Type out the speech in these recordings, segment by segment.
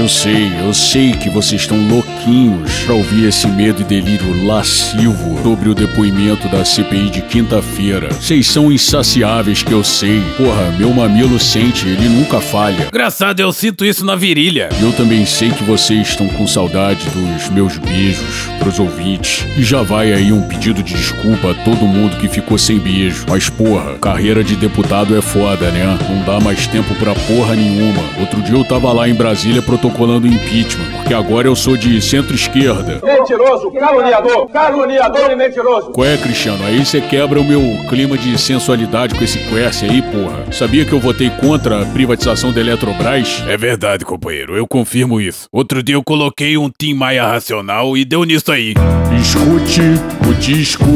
Eu sei, eu sei que vocês estão louquinhos pra ouvir esse medo e delírio lascivo sobre o depoimento da CPI de quinta-feira. Vocês são insaciáveis que eu sei. Porra, meu mamilo sente, ele nunca falha. Engraçado, eu sinto isso na virilha. Eu também sei que vocês estão com saudade dos meus beijos pros ouvintes. E já vai aí um pedido de desculpa a todo mundo que ficou sem beijo. Mas porra, carreira de deputado é foda, né? Não dá mais tempo pra porra nenhuma. Outro dia eu tava lá em Brasília protocolando impeachment, porque agora eu sou de centro-esquerda. Mentiroso, caluniador, caluniador e mentiroso. Qual é, Cristiano? Aí você quebra o meu clima de sensualidade com esse querce aí, porra. Sabia que eu votei contra a privatização da Eletrobras? É verdade, companheiro, eu confirmo isso. Outro dia eu coloquei um Tim Maia racional e deu nisso aí. Escute o disco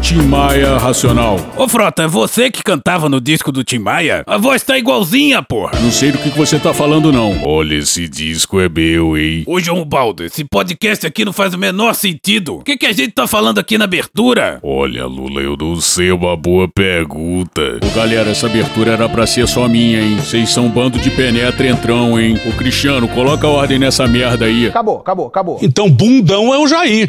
Tim Maia Racional. Ô Frota, é você que cantava no disco do Tim Maia? A voz tá igualzinha, porra. Não sei do que você tá falando, não. Olha, esse disco é meu, hein? Ô João Baldo, esse podcast aqui não faz o menor sentido. O que, que a gente tá falando aqui na abertura? Olha, Lula, eu não sei uma boa pergunta. Ô, galera, essa abertura era pra ser só minha, hein? Vocês são um bando de penetra entrão, hein? Ô, Cristiano, coloca ordem nessa merda aí. Acabou, acabou, acabou. Então, bundão é o Jair.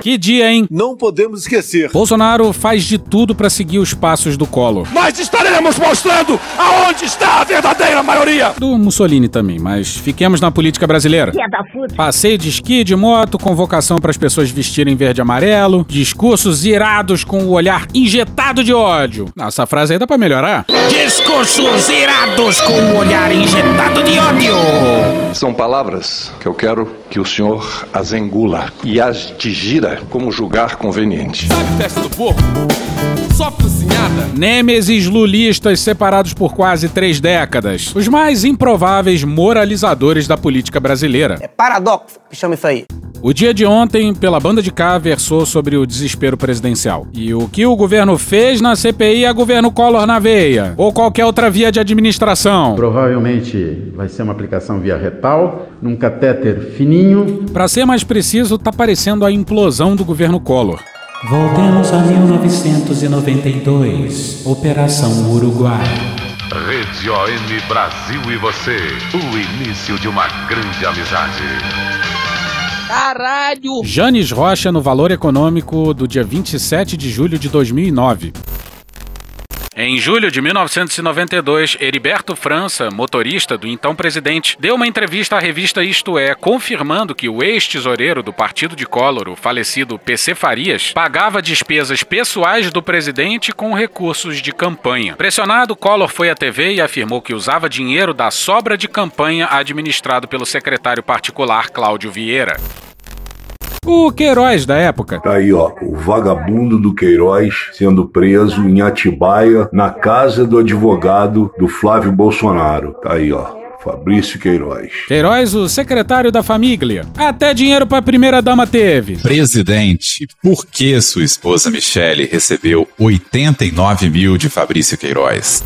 Que dia, hein? Não podemos esquecer. Bolsonaro faz de tudo pra seguir os passos do Collor. Nós estaremos mostrando aonde está a verdadeira maioria. Do Mussolini também, mas fiquemos na política brasileira. Passeio de esqui, de moto, convocação para as pessoas vestirem verde e amarelo, discursos irados com o olhar injetado de ódio. Nossa, frase aí dá pra melhorar. Discursos irados com o olhar injetado de ódio. São palavras que eu quero que o senhor as engula e as digira como julgar conveniente. Sabe festa do porco? Só cozinhada. Nêmesis lulistas separados por quase três décadas. Os mais improváveis moralizadores da política brasileira. É paradoxo que chama isso aí. O dia de ontem, pela banda de cá, versou sobre o desespero presidencial. E o que o governo fez na CPI é governo Collor na veia. Ou qualquer outra via de administração. Provavelmente vai ser uma aplicação via retal, num catéter fininho. Pra ser mais preciso, tá parecendo a implosão do governo Collor. Voltemos a 1992. Operação Uruguai. Rede ON Brasil e você. O início de uma grande amizade. Caralho! Janes Rocha no Valor Econômico do dia 27 de julho de 2009. Em julho de 1992, Heriberto França, motorista do então presidente, deu uma entrevista à revista Isto É, confirmando que o ex-tesoureiro do partido de Collor, o falecido PC Farias, pagava despesas pessoais do presidente com recursos de campanha. Pressionado, Collor foi à TV e afirmou que usava dinheiro da sobra de campanha administrado pelo secretário particular Cláudio Vieira. O Queiroz da época. Tá aí, ó, o vagabundo do Queiroz sendo preso em Atibaia, na casa do advogado do Flávio Bolsonaro. Tá aí, ó. Fabrício Queiroz. Queiroz, o secretário da família. Até dinheiro pra primeira dama teve. Presidente, por que sua esposa Michele recebeu 89 mil de Fabrício Queiroz?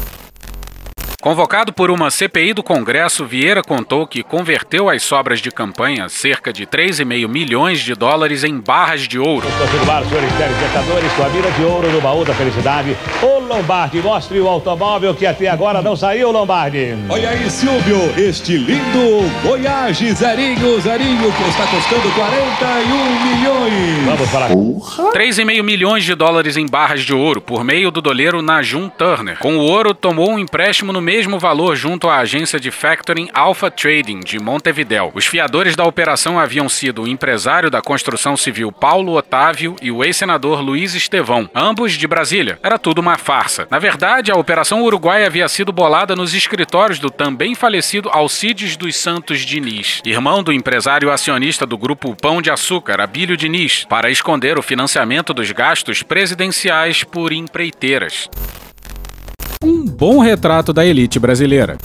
Convocado por uma CPI do Congresso, Vieira contou que converteu as sobras de campanha, cerca de 3,5 milhões de dólares, em barras de ouro. Confirmar, senhores telespectadores, com a mira de ouro no baú da felicidade. Ô Lombardi, mostre o automóvel que até agora não saiu, Lombardi. Olha aí, Silvio, este lindo Voyage Zerinho, Zerinho, que está custando 41 milhões. Vamos para... 3,5 milhões de dólares em barras de ouro, por meio do doleiro Najum Turner. Com o ouro, tomou um empréstimo no meio mesmo valor junto à agência de factoring Alpha Trading de Montevideo. Os fiadores da operação haviam sido o empresário da construção civil Paulo Otávio e o ex-senador Luiz Estevão, ambos de Brasília. Era tudo uma farsa. Na verdade, a operação Uruguai havia sido bolada nos escritórios do também falecido Alcides dos Santos Diniz, irmão do empresário acionista do grupo Pão de Açúcar, Abílio Diniz, para esconder o financiamento dos gastos presidenciais por empreiteiras. Bom retrato da elite brasileira.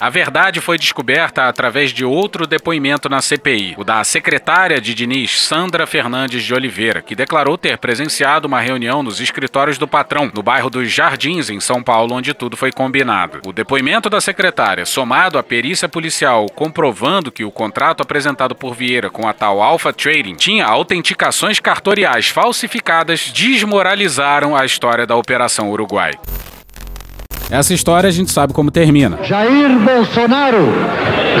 A verdade foi descoberta através de outro depoimento na CPI, o da secretária de Diniz, Sandra Fernandes de Oliveira, que declarou ter presenciado uma reunião nos escritórios do patrão, no bairro dos Jardins, em São Paulo, onde tudo foi combinado. O depoimento da secretária, somado à perícia policial comprovando que o contrato apresentado por Vieira com a tal Alpha Trading tinha autenticações cartoriais falsificadas, desmoralizaram a história da Operação Uruguai. Essa história a gente sabe como termina. Jair Bolsonaro,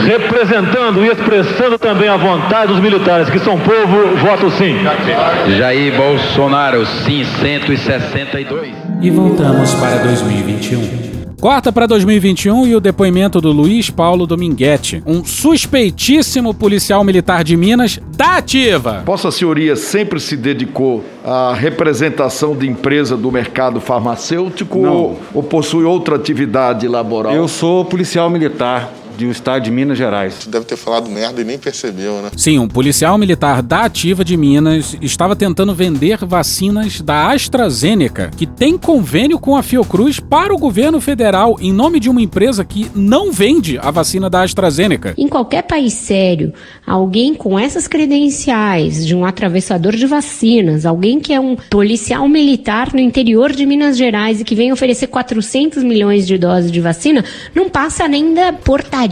representando e expressando também a vontade dos militares, que são povo, voto sim. Jair Bolsonaro, sim, 162. E voltamos para 2021. Corta para 2021 e o depoimento do Luiz Paulo Dominguete, um suspeitíssimo policial militar de Minas da ativa. Vossa Senhoria sempre se dedicou à representação de empresa do mercado farmacêutico ou, ou possui outra atividade laboral? Eu sou policial militar do estado de Minas Gerais. Deve ter falado merda e nem percebeu, né? Sim, um policial militar da Ativa de Minas estava tentando vender vacinas da AstraZeneca, que tem convênio com a Fiocruz para o governo federal em nome de uma empresa que não vende a vacina da AstraZeneca. Em qualquer país sério, alguém com essas credenciais de um atravessador de vacinas, alguém que é um policial militar no interior de Minas Gerais e que vem oferecer 400 milhões de doses de vacina, não passa nem da portaria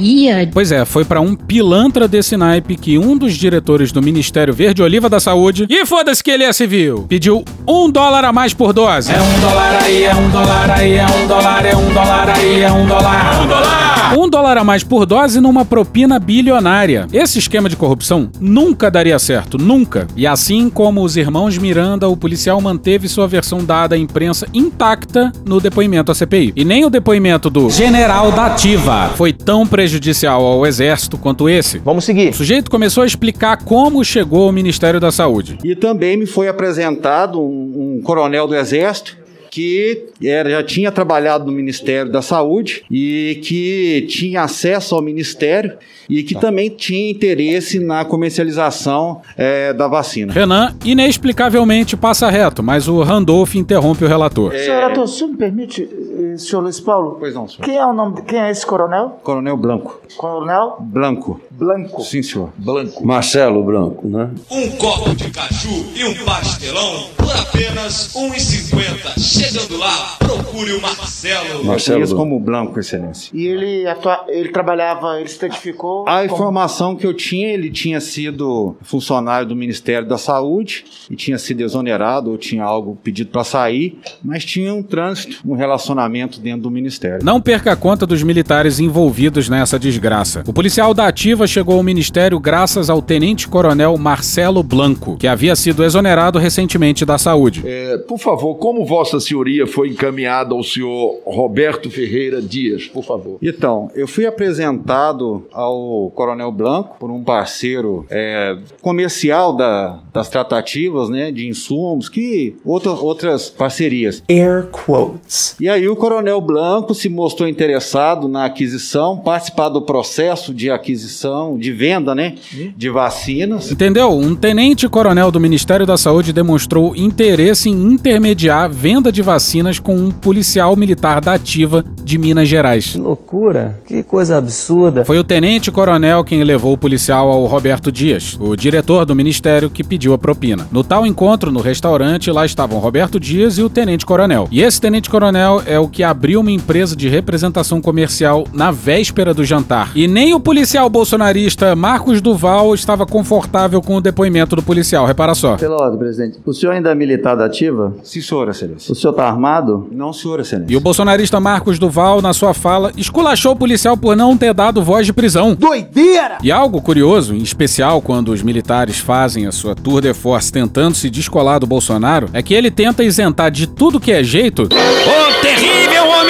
Pois é, foi para um pilantra desse naipe que um dos diretores do Ministério Verde Oliva da Saúde, e foda-se que ele é civil, pediu um dólar a mais por dose. É um dólar aí, é um dólar aí, é um dólar, é um dólar aí, é um dólar. Um dólar! Um dólar a mais por dose numa propina bilionária. Esse esquema de corrupção nunca daria certo, nunca. E assim como os irmãos Miranda, o policial manteve sua versão dada à imprensa intacta no depoimento à CPI. E nem o depoimento do general da ativa foi tão prejudicial ao exército quanto esse. Vamos seguir. O sujeito começou a explicar como chegou ao Ministério da Saúde. E também me foi apresentado um, um coronel do exército que era, já tinha trabalhado no Ministério da Saúde e que tinha acesso ao Ministério e que também tinha interesse na comercialização é, da vacina. Renan, inexplicavelmente, passa reto, mas o Randolph interrompe o relator. É... Senhor Ator, senhor me permite, eh, senhor Luiz Paulo? Pois não, senhor. Quem é o nome, quem é esse coronel? Coronel Blanco. Coronel? Blanco. Blanco. Sim, senhor. Blanco. Marcelo Branco, né? Um copo de caju e um pastelão por apenas R$ 1,50. Chegando lá, procure o Marcelo. Marcelo Eu como Blanco, excelência. E ele, atua... ele trabalhava, ele se identificou? A como... informação que eu tinha, ele tinha sido funcionário do Ministério da Saúde e tinha sido exonerado ou tinha algo pedido para sair, mas tinha um trânsito, um relacionamento dentro do Ministério. Não perca a conta dos militares envolvidos nessa desgraça. O policial da ativa chegou ao Ministério graças ao tenente-coronel Marcelo Blanco, que havia sido exonerado recentemente da saúde. É, por favor, como Vossa Senhoria foi encaminhado ao senhor Roberto Ferreira Dias, por favor? Então, eu fui apresentado ao Coronel Blanco por um parceiro é, comercial da, das tratativas, né, de insumos, que outra, outras parcerias. Air quotes. E aí o Coronel Blanco se mostrou interessado na aquisição, participar do processo de aquisição, de venda, né, de vacinas. Entendeu? Um tenente-coronel do Ministério da Saúde demonstrou interesse em intermediar a venda de vacinas com um policial militar da ativa de Minas Gerais. Que loucura, que coisa absurda. Foi o tenente-coronel quem levou o policial ao Roberto Dias, o diretor do ministério que pediu a propina. No tal encontro, no restaurante, lá estavam Roberto Dias e o tenente-coronel. E esse tenente-coronel é o que abriu uma empresa de representação comercial na véspera do jantar. E nem o policial bolsonarista Marcos Duval estava confortável com o depoimento do policial, repara só. Pela ordem, presidente. O senhor ainda é militar da ativa? Sim, senhor, excelência. O senhor tá armado? Não, senhor, excelência. E o bolsonarista Marcos Duval, na sua fala, esculachou o policial por não ter dado voz de prisão. Doideira! E algo curioso, em especial quando os militares fazem a sua tour de force tentando se descolar do Bolsonaro, é que ele tenta isentar de tudo que é jeito o terrível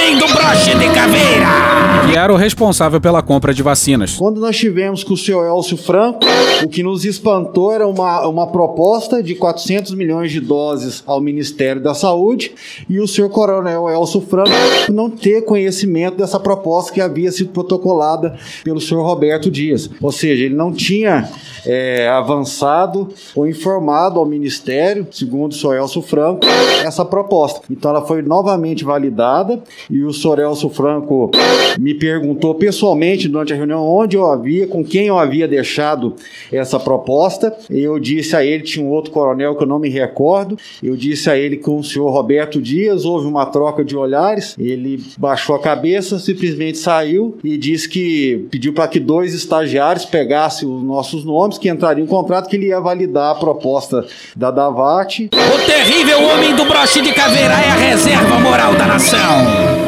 homem do broche de caveira! Que era o responsável pela compra de vacinas. Quando nós tivemos com o senhor Elcio Franco, o que nos espantou era uma, uma proposta de 400 milhões de doses ao Ministério da Saúde e o senhor Coronel Elcio Franco não ter conhecimento dessa proposta que havia sido protocolada pelo senhor Roberto Dias. Ou seja, ele não tinha é, avançado ou informado ao Ministério, segundo o senhor Elcio Franco, essa proposta. Então ela foi novamente validada e o senhor Elcio Franco me perguntou pessoalmente durante a reunião onde eu havia, com quem eu havia deixado essa proposta. Eu disse a ele, tinha um outro coronel que eu não me recordo, eu disse a ele que o senhor Roberto Dias houve uma troca de olhares, ele baixou a cabeça, simplesmente saiu e disse que pediu para que dois estagiários pegassem os nossos nomes, que entrariam em contrato, que ele ia validar a proposta da Davat. O terrível homem do broche de caveira é a reserva moral da nação.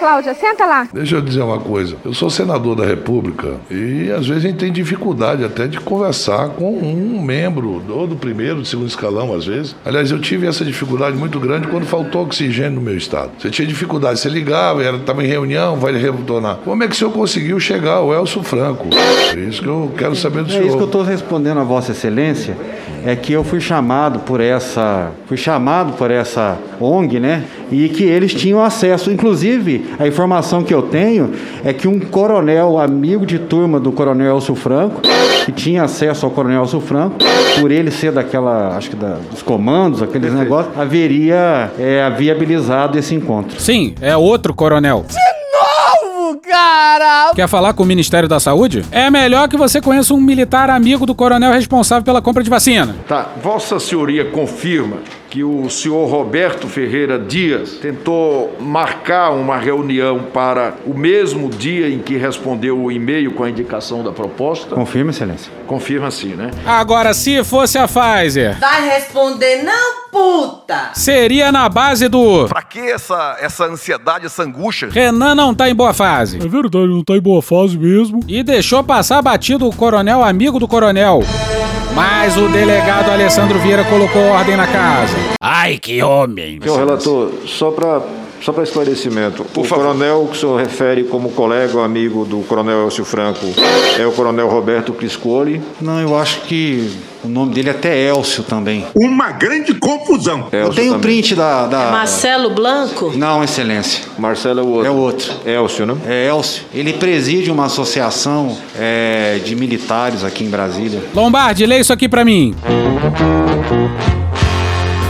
Cláudia, senta lá. Deixa eu dizer uma coisa. Eu sou senador da República e às vezes a gente tem dificuldade até de conversar com um membro, ou do primeiro, do segundo escalão, às vezes. Aliás, eu tive essa dificuldade muito grande quando faltou oxigênio no meu estado. Você tinha dificuldade, você ligava, estava em reunião, vai retornar. Como é que o senhor conseguiu chegar ao Elcio Franco? É isso que eu quero saber do É senhor. isso que eu estou respondendo a Vossa Excelência, é que eu fui chamado por essa, fui chamado por essa ONG, né? E que eles tinham acesso, inclusive a informação que eu tenho é que um coronel amigo de turma do Coronel Elcio Franco, que tinha acesso ao Coronel Elcio Franco, por ele ser daquela, acho que da, dos comandos, aqueles negócios, haveria é, viabilizado esse encontro. Sim, é outro coronel. Novo, cara! Quer falar com o Ministério da Saúde? É melhor que você conheça um militar amigo do coronel responsável pela compra de vacina. Tá, Vossa Senhoria confirma que o senhor Roberto Ferreira Dias tentou marcar uma reunião para o mesmo dia em que respondeu o e-mail com a indicação da proposta? Confirma, Excelência. Confirma sim, né? Agora, se fosse a Pfizer, Vai responder não, puta! seria na base do Pra que essa, essa ansiedade, essa angústia? Renan não tá em boa fase. É verdade, não tá em boa fase mesmo. E deixou passar batido o coronel amigo do coronel. Mas o delegado Alessandro Vieira colocou ordem na casa. Ai, que homem! Senhor relator, só para só para esclarecimento, o coronel que o senhor refere como colega ou amigo do coronel Elcio Franco é o coronel Roberto Criscoli? Não, eu acho que o nome dele é até Elcio também. Uma grande confusão. Eu tenho o print da, da- Marcelo Blanco? Não, excelência. Marcelo é o outro. É o outro. Elcio, né? É Elcio. Ele preside uma associação é, de militares aqui em Brasília. Lombardi, lê isso aqui pra mim.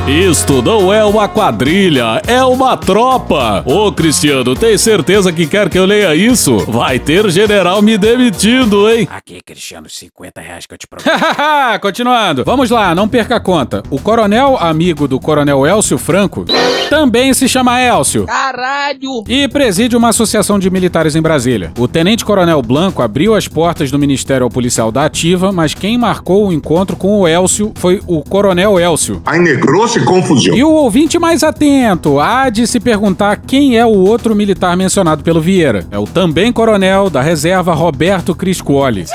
Isto não é uma quadrilha, é uma tropa. Ô Cristiano, tem certeza que quer que eu leia isso? Vai ter general me demitindo, hein? Aqui, Cristiano, 50 reais que eu te Continuando. Vamos lá, não perca a conta. O coronel amigo do coronel Elcio Franco também se chama Elcio. Caralho! E preside uma associação de militares em Brasília. O tenente coronel Blanco abriu as portas do Ministério ao policial da Ativa, mas quem marcou o encontro com o Elcio foi o coronel Elcio. Aí negrou-se confusão. E o ouvinte mais atento há de se perguntar quem é o outro militar mencionado pelo Vieira. É o também coronel da reserva Roberto Criscuoli.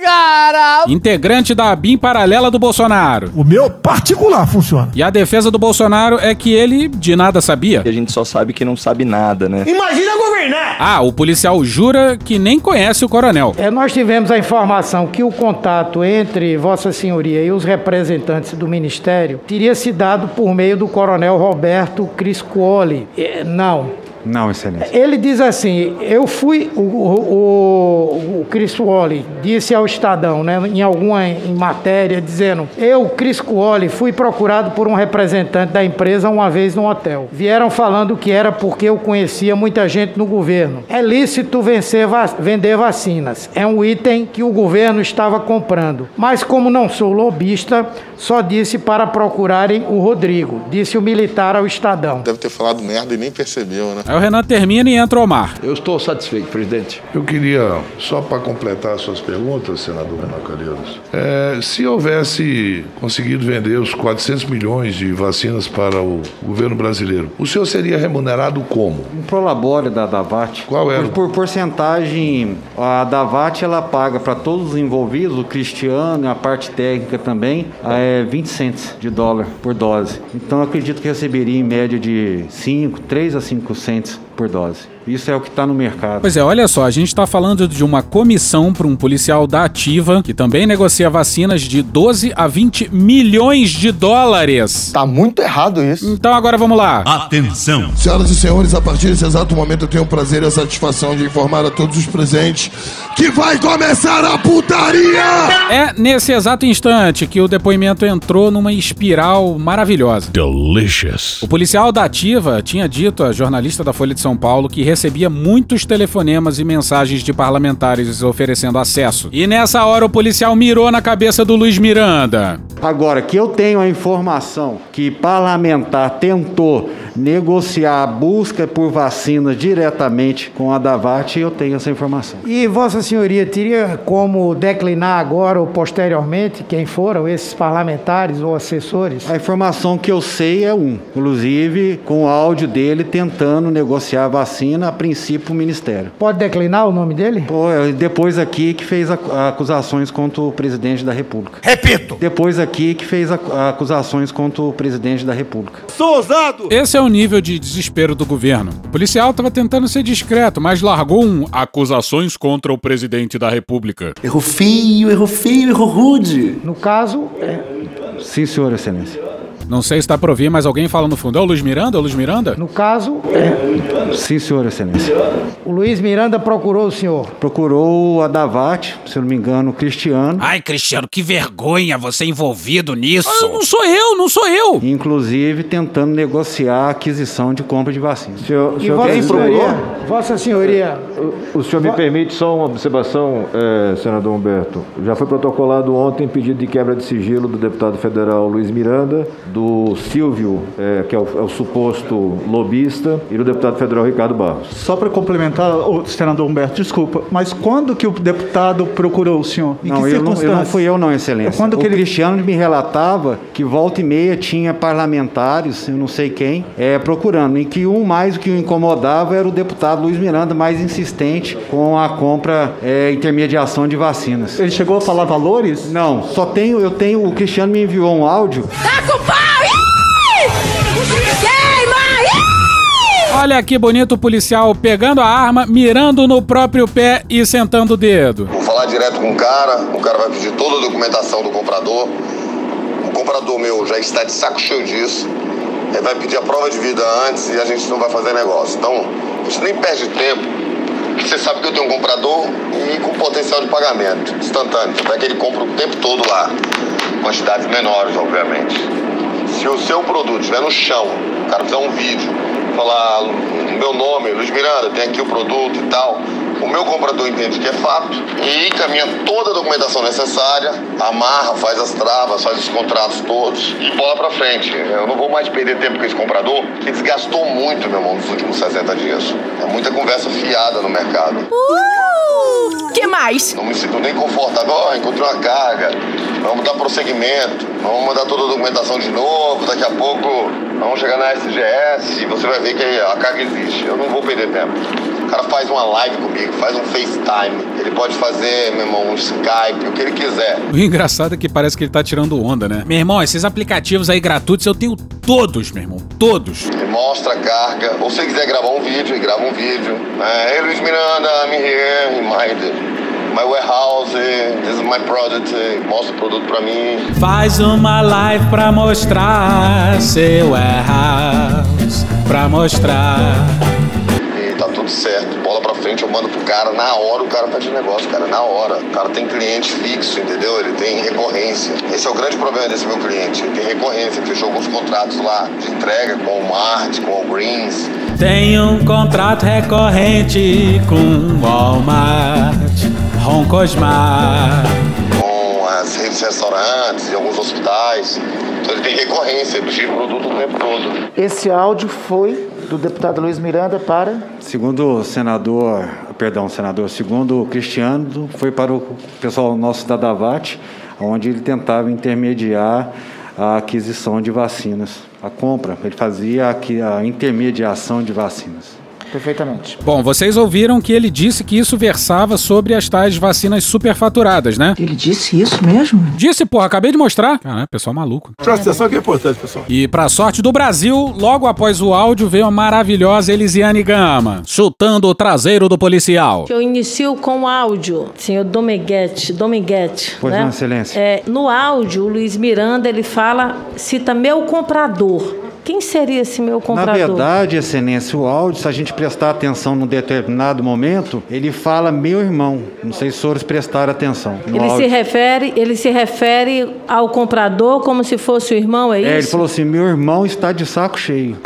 Cara! Integrante da BIM paralela do Bolsonaro. O meu particular funciona. E a defesa do Bolsonaro é que ele de nada sabia. A gente só sabe que não sabe nada, né? Imagina governar! Ah, o policial jura que nem conhece o coronel. É, nós tivemos a informação que o contato entre Vossa Senhoria e os representantes do Ministério teria se dado por meio do coronel Roberto Criscuoli. É, não. Não, excelência. Ele diz assim: eu fui. O, o, o, o Criscuoli disse ao Estadão, né, em alguma em matéria, dizendo: Eu, Criscuoli, fui procurado por um representante da empresa uma vez no hotel. Vieram falando que era porque eu conhecia muita gente no governo. É lícito vencer va- vender vacinas. É um item que o governo estava comprando. Mas, como não sou lobista, só disse para procurarem o Rodrigo, disse o militar ao Estadão. Deve ter falado merda e nem percebeu, né? Aí o Renan termina e entra o Omar. Eu estou satisfeito, presidente. Eu queria, só para completar suas perguntas, senador Renan Calheiros, é, se houvesse conseguido vender os 400 milhões de vacinas para o governo brasileiro, o senhor seria remunerado como? Um prolabore da Davat. Qual era? Por, por porcentagem, a Davat ela paga para todos os envolvidos, o Cristiano e a parte técnica também, é 20 cents de dólar por dose. Então eu acredito que receberia em média de 5, 3 a 5 cents por dose. Isso é o que está no mercado. Pois é, olha só, a gente está falando de uma comissão para um policial da Ativa que também negocia vacinas de 12 a 20 milhões de dólares. Tá muito errado isso. Então agora vamos lá. Atenção! Senhoras e senhores, a partir desse exato momento eu tenho o prazer e a satisfação de informar a todos os presentes que vai começar a putaria! É nesse exato instante que o depoimento entrou numa espiral maravilhosa. Delicious. O policial da Ativa tinha dito à jornalista da Folha de São Paulo que recebia muitos telefonemas e mensagens de parlamentares oferecendo acesso. E nessa hora o policial mirou na cabeça do Luiz Miranda. Agora, que eu tenho a informação que parlamentar tentou negociar a busca por vacinas diretamente com a Davat, eu tenho essa informação. E Vossa Senhoria teria como declinar agora ou posteriormente quem foram esses parlamentares ou assessores? A informação que eu sei é um, inclusive com o áudio dele tentando negociar a vacina, a princípio o Ministério. Pode declinar o nome dele? Pô, é depois aqui que fez ac- acusações contra o presidente da República. Repito! Depois aqui que fez ac- acusações contra o presidente da República. Sou ousado! Esse é o nível de desespero do governo. O policial estava tentando ser discreto, mas largou um acusações contra o presidente da República. Errou feio, errou feio, errou rude. No caso, é, Sim, senhor, excelência. Não sei se está para ouvir, mas alguém fala no fundo. É o Luiz Miranda? É o Luiz Miranda? no caso, é, Sim, senhor, excelência. o Luiz Miranda procurou o senhor. Procurou a Davat, se não me engano, o Cristiano. Ai, Cristiano, que vergonha você envolvido nisso. Ah, não sou eu, não sou eu. Inclusive tentando negociar a aquisição de compra de vacinas. Senhor, E senhor Vossa quem Senhoria, procurou? Vossa Senhoria, O senhor me permite só uma observação, eh, senador Humberto. Já foi protocolado ontem pedido de quebra de sigilo do deputado federal Luiz Miranda, do Silvio, eh, que é o, é o suposto lobista, e do deputado federal Ricardo Barros. Só para complementar, o senador Humberto, desculpa, mas quando que o deputado procurou o senhor? Em Não, que eu não, eu não fui eu não, excelência. Quando o que ele- Cristiano me relatava que volta e meia tinha parlamentares, eu não sei quem, é, procurando, e que um mais o que o incomodava era o deputado Luiz Miranda, mais insistente com a compra, é, intermediação de vacinas. Ele chegou a falar valores? Não, só tenho, eu tenho, o Cristiano me enviou um áudio Tá com Olha que bonito o policial pegando a arma, mirando no próprio pé e sentando o dedo. Vou falar direto com o cara, o cara vai pedir toda a documentação do comprador. O comprador meu já está de saco cheio disso. Ele vai pedir a prova de vida antes e a gente não vai fazer negócio. Então, a gente nem perde tempo. Você sabe que eu tenho um comprador e com potencial de pagamento instantâneo. Tanto é que ele compra o tempo todo lá. Quantidades menores, obviamente. Se o seu produto estiver no chão, o cara fizer um vídeo, falar meu nome, Luiz Miranda, tem aqui o produto e tal. O meu comprador entende que é fato e encaminha toda a documentação necessária, amarra, faz as travas, faz os contratos todos e bola pra frente. Eu não vou mais perder tempo com esse comprador, que desgastou muito, meu irmão, nos últimos 60 dias. É muita conversa fiada no mercado. Uh! Que mais? Não me sinto nem confortável. Ó, encontrei uma carga. Vamos dar prosseguimento. Vamos mandar toda a documentação de novo. Daqui a pouco vamos chegar na SGS e você vai ver que a carga existe. Eu não vou perder tempo. O cara faz uma live comigo, faz um FaceTime. Ele pode fazer, meu irmão, um Skype, o que ele quiser. O engraçado é que parece que ele tá tirando onda, né? Meu irmão, esses aplicativos aí gratuitos eu tenho todos, meu irmão. Todos. Ele mostra a carga. Ou se quiser gravar um vídeo, ele grava um vídeo. É, hey, Luiz Miranda, I'm here in my, my warehouse. This is my product. Mostra o produto pra mim. Faz uma live pra mostrar seu warehouse, pra mostrar. Tudo certo. Bola pra frente, eu mando pro cara. Na hora o cara tá de negócio, cara. Na hora. O cara tem cliente fixo, entendeu? Ele tem recorrência. Esse é o grande problema desse meu cliente. Ele tem recorrência. Ele fechou alguns contratos lá de entrega com o Walmart, com o Greens. Tem um contrato recorrente com Walmart, Roncosmar. com as redes de restaurantes e alguns hospitais. Então ele tem recorrência, ele tira o produto o tempo todo. Esse áudio foi do deputado Luiz Miranda para. Segundo o senador, perdão, senador, segundo o Cristiano, foi para o pessoal nosso da Davat, onde ele tentava intermediar a aquisição de vacinas, a compra, ele fazia a intermediação de vacinas. Perfeitamente. Bom, vocês ouviram que ele disse que isso versava sobre as tais vacinas superfaturadas, né? Ele disse isso mesmo? Disse, porra, acabei de mostrar. Caralho, pessoal maluco. Presta atenção que é importante, pessoal. E pra sorte do Brasil, logo após o áudio veio a maravilhosa Elisiane Gama, chutando o traseiro do policial. Eu inicio com o áudio, senhor Dominguete, Dominguete. Pois né? não, excelência. É, no áudio, o Luiz Miranda, ele fala, cita meu comprador. Quem seria esse meu Na comprador? verdade, excelência, o áudio, se a gente prestar atenção num determinado momento, ele fala meu irmão. Não sei se os senhores prestaram atenção. ele se áudio. refere, ele se refere ao comprador como se fosse o irmão, é, É, ele isso? falou assim: meu irmão está de saco cheio.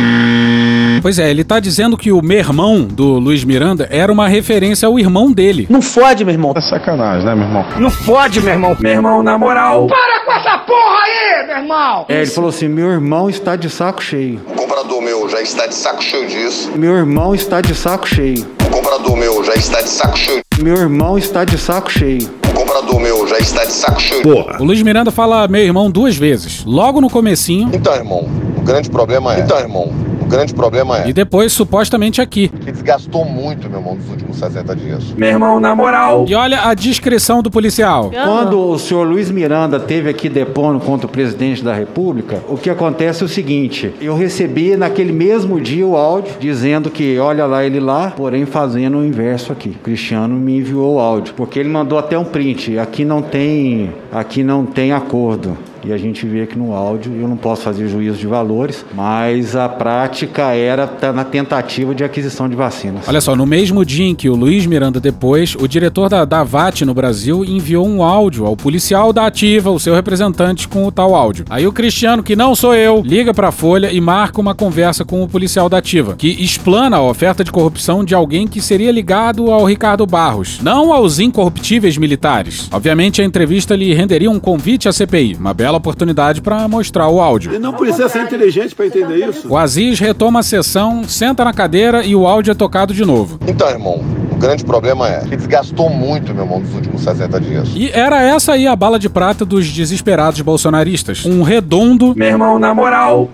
Pois é, ele tá dizendo que o meu irmão do Luiz Miranda era uma referência ao irmão dele. Não fode, meu irmão. É sacanagem, né, meu irmão? Não fode, meu irmão. Meu irmão, na moral. Para com essa porra aí, meu irmão! É, ele falou assim: meu irmão está de saco cheio. O comprador meu já está de saco cheio disso. Meu irmão está de saco cheio. O comprador meu já está de saco cheio. Meu irmão está de saco cheio. O comprador meu já está de saco cheio. O Luiz Miranda fala meu irmão duas vezes. Logo no comecinho Então, irmão, o grande problema é. Então, irmão, grande problema é. e depois supostamente aqui. Que desgastou muito, meu irmão, nos últimos 60 dias. Meu irmão, na moral. E olha a descrição do policial. Quando o senhor Luiz Miranda teve aqui depondo contra o presidente da República, o que acontece é o seguinte: eu recebi naquele mesmo dia o áudio dizendo que olha lá ele lá, porém fazendo o inverso aqui. O Cristiano me enviou o áudio, porque ele mandou até um print. Aqui não tem, aqui não tem acordo. E a gente vê aqui no áudio, eu não posso fazer juízo de valores, mas a prática era tá na tentativa de aquisição de vacinas. Olha só, no mesmo dia em que o Luiz Miranda depois, o diretor da, da VAT no Brasil enviou um áudio ao policial da Ativa, o seu representante, com o tal áudio. Aí o Cristiano, que não sou eu, liga pra Folha e marca uma conversa com o policial da Ativa, que explana a oferta de corrupção de alguém que seria ligado ao Ricardo Barros, não aos incorruptíveis militares. Obviamente a entrevista lhe renderia um convite à CPI, uma bela oportunidade pra mostrar o áudio. Ele não precisa ser inteligente pra entender isso. O Aziz retoma a sessão, senta na cadeira e o áudio é tocado de novo. Então, irmão, grande problema é. Que desgastou muito, meu irmão, nos últimos 60 dias. E era essa aí a bala de prata dos desesperados bolsonaristas. Um redondo. Meu irmão, na moral.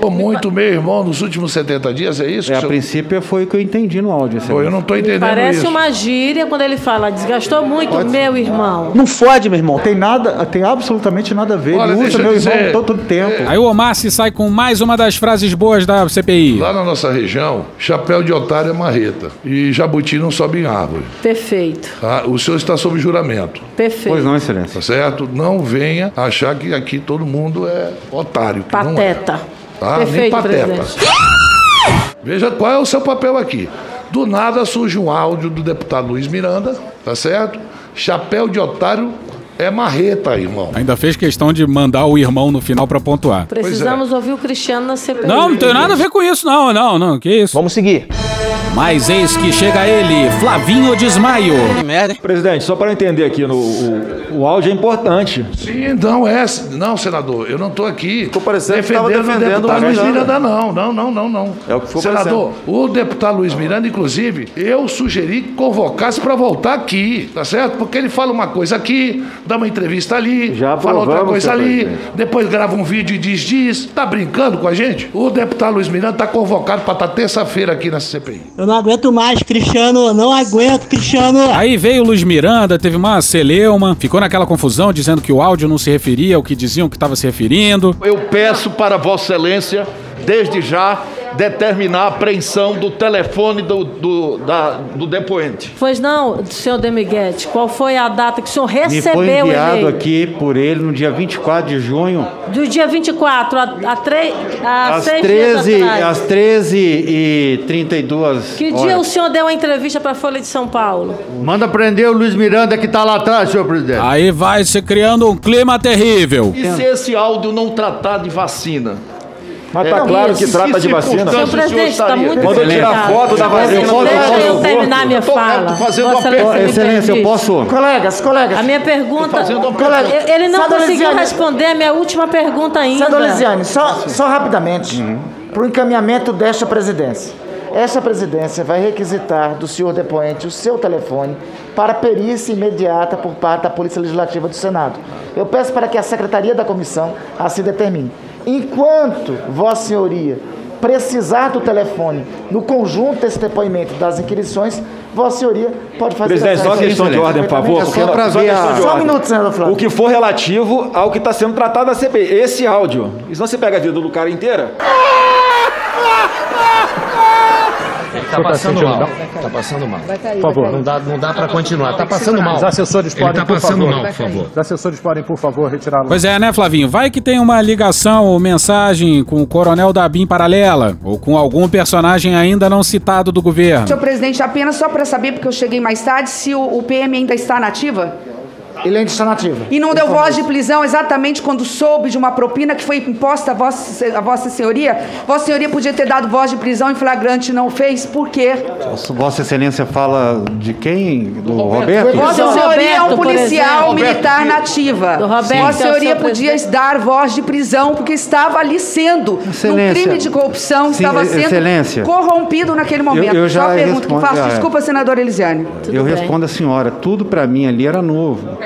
Pô, muito meu irmão nos últimos 70 dias, é isso? É, a princípio foi o que eu entendi no áudio. Pô, eu não tô entendendo Parece isso. uma gíria quando ele fala, desgastou muito meu irmão. Não fode, meu irmão. Tem nada, tem absolutamente nada a ver. Olha, ele usa eu meu dizer, irmão todo, todo tempo. Aí o Omar se sai com mais uma das frases boas da CPI. Lá na nossa região, chapéu de otário é marreta. E jabuti não sobe em árvore. Perfeito, tá? O senhor está sob juramento. perfeito. Pois não, excelência. Tá certo? Não venha achar que aqui todo mundo é otário. é. Pateta. Tá? Nem Perfeito, pateta. presidente. Veja qual é o seu papel aqui. Do nada surge um áudio do deputado Luiz Miranda, tá certo? Chapéu de otário é marreta, irmão. Ainda fez questão de mandar o irmão no final pra pontuar. Precisamos ouvir o Cristiano na CPI. Não, não tem nada a ver com isso, não, não, não, que isso. Vamos seguir. Mas eis que chega ele, Flavinho Desmaio. Presidente, só para entender aqui, no, o, o áudio é importante. Sim, não é. Não, senador, eu não estou aqui Ficou parecendo que defendendo, tava defendendo o deputado Luiz Miranda. Não. Não, não, não, não. É o que ficou Senador, o deputado Luiz Miranda, inclusive, eu sugeri que convocasse para voltar aqui, tá certo? Porque ele fala uma coisa aqui, dá uma entrevista ali, Já fala outra coisa ali, presidente. depois grava um vídeo e diz, diz. Tá brincando com a gente? O deputado Luiz Miranda está convocado para estar terça-feira aqui na CPI. Eu não aguento mais, Cristiano. Não aguento, Cristiano. Aí veio o Luiz Miranda, teve uma celeuma, ficou naquela confusão dizendo que o áudio não se referia ao que diziam que estava se referindo. Eu peço para Vossa Excelência, desde já, determinar a apreensão do telefone do, do, da- do depoente. Pois não, senhor Demiguete, qual foi a data que o senhor Me foi recebeu enviado aqui por ele no dia 24 de junho, Do dia 24 a, a, tre... a às seis 13, dias atrás. às 13 e 32 Que dia o senhor deu a entrevista para a Folha de São Paulo? Manda prender o Luiz Miranda que tá lá atrás, senhor presidente. Aí vai se criando um clima terrível. E se esse áudio não tratar de vacina? Mas tá claro que trata de vacina. Senhor presidente, está muito Mandou tirar complicado. foto da vacina. Eu posso- eu terminar minha tô- fala. tô fazendo Vossa uma Excelência, me Excelência, eu posso? Colegas, colegas. A minha pergunta. Colega, Ele- Ele não conseguiu Lisiane- responder a minha última pergunta ainda. Senador Lisiane, só, só rapidamente, para o encaminhamento desta presidência. Esta presidência vai requisitar do senhor depoente o seu telefone para perícia imediata por parte da Polícia Legislativa do Senado. Eu peço para que a Secretaria da Comissão assim determine. Enquanto Vossa Senhoria precisar do telefone no conjunto desse depoimento das inquirições, Vossa Senhoria pode fazer Presidente, só questão de ordem, por favor. Só pra só ver questão a- Só um minuto, senador Flávio. O que for relativo ao que está sendo tratado na CPI. Esse áudio. Senão você pega a vida do cara inteira. Tá passando mal. Tá passando mal. Por favor, não dá, não dá para continuar. Tá passando mal. Os assessores Ele podem, tá por passando favor. mal, por favor. Os assessores podem, por favor, retirá-lo. Pois é, né, Flavinho? Vai que tem uma ligação ou mensagem com o Coronel Dabim paralela, ou com algum personagem ainda não citado do governo. Senhor presidente, apenas só para saber, porque eu cheguei mais tarde, se o, o PM ainda está na ativa? Ele ainda está na ativa. E não deu voz de prisão exatamente quando soube de uma propina que foi imposta a vossa, a vossa senhoria? Vossa senhoria podia ter dado voz de prisão em flagrante e não fez, por quê? Vossa Excelência fala de quem? Do Roberto? Vossa senhoria é um Roberto, policial exemplo. militar Roberto, nativa. do Roberto, Vossa é senhoria podia presidente. dar voz de prisão porque estava ali sendo, num Excelência. crime de corrupção, Sim, estava sendo Excelência. corrompido naquele momento. eu já Só a pergunta que faço. ah, é. Desculpa, senadora Elisiane. eu respondo a senhora, tudo para mim ali era novo.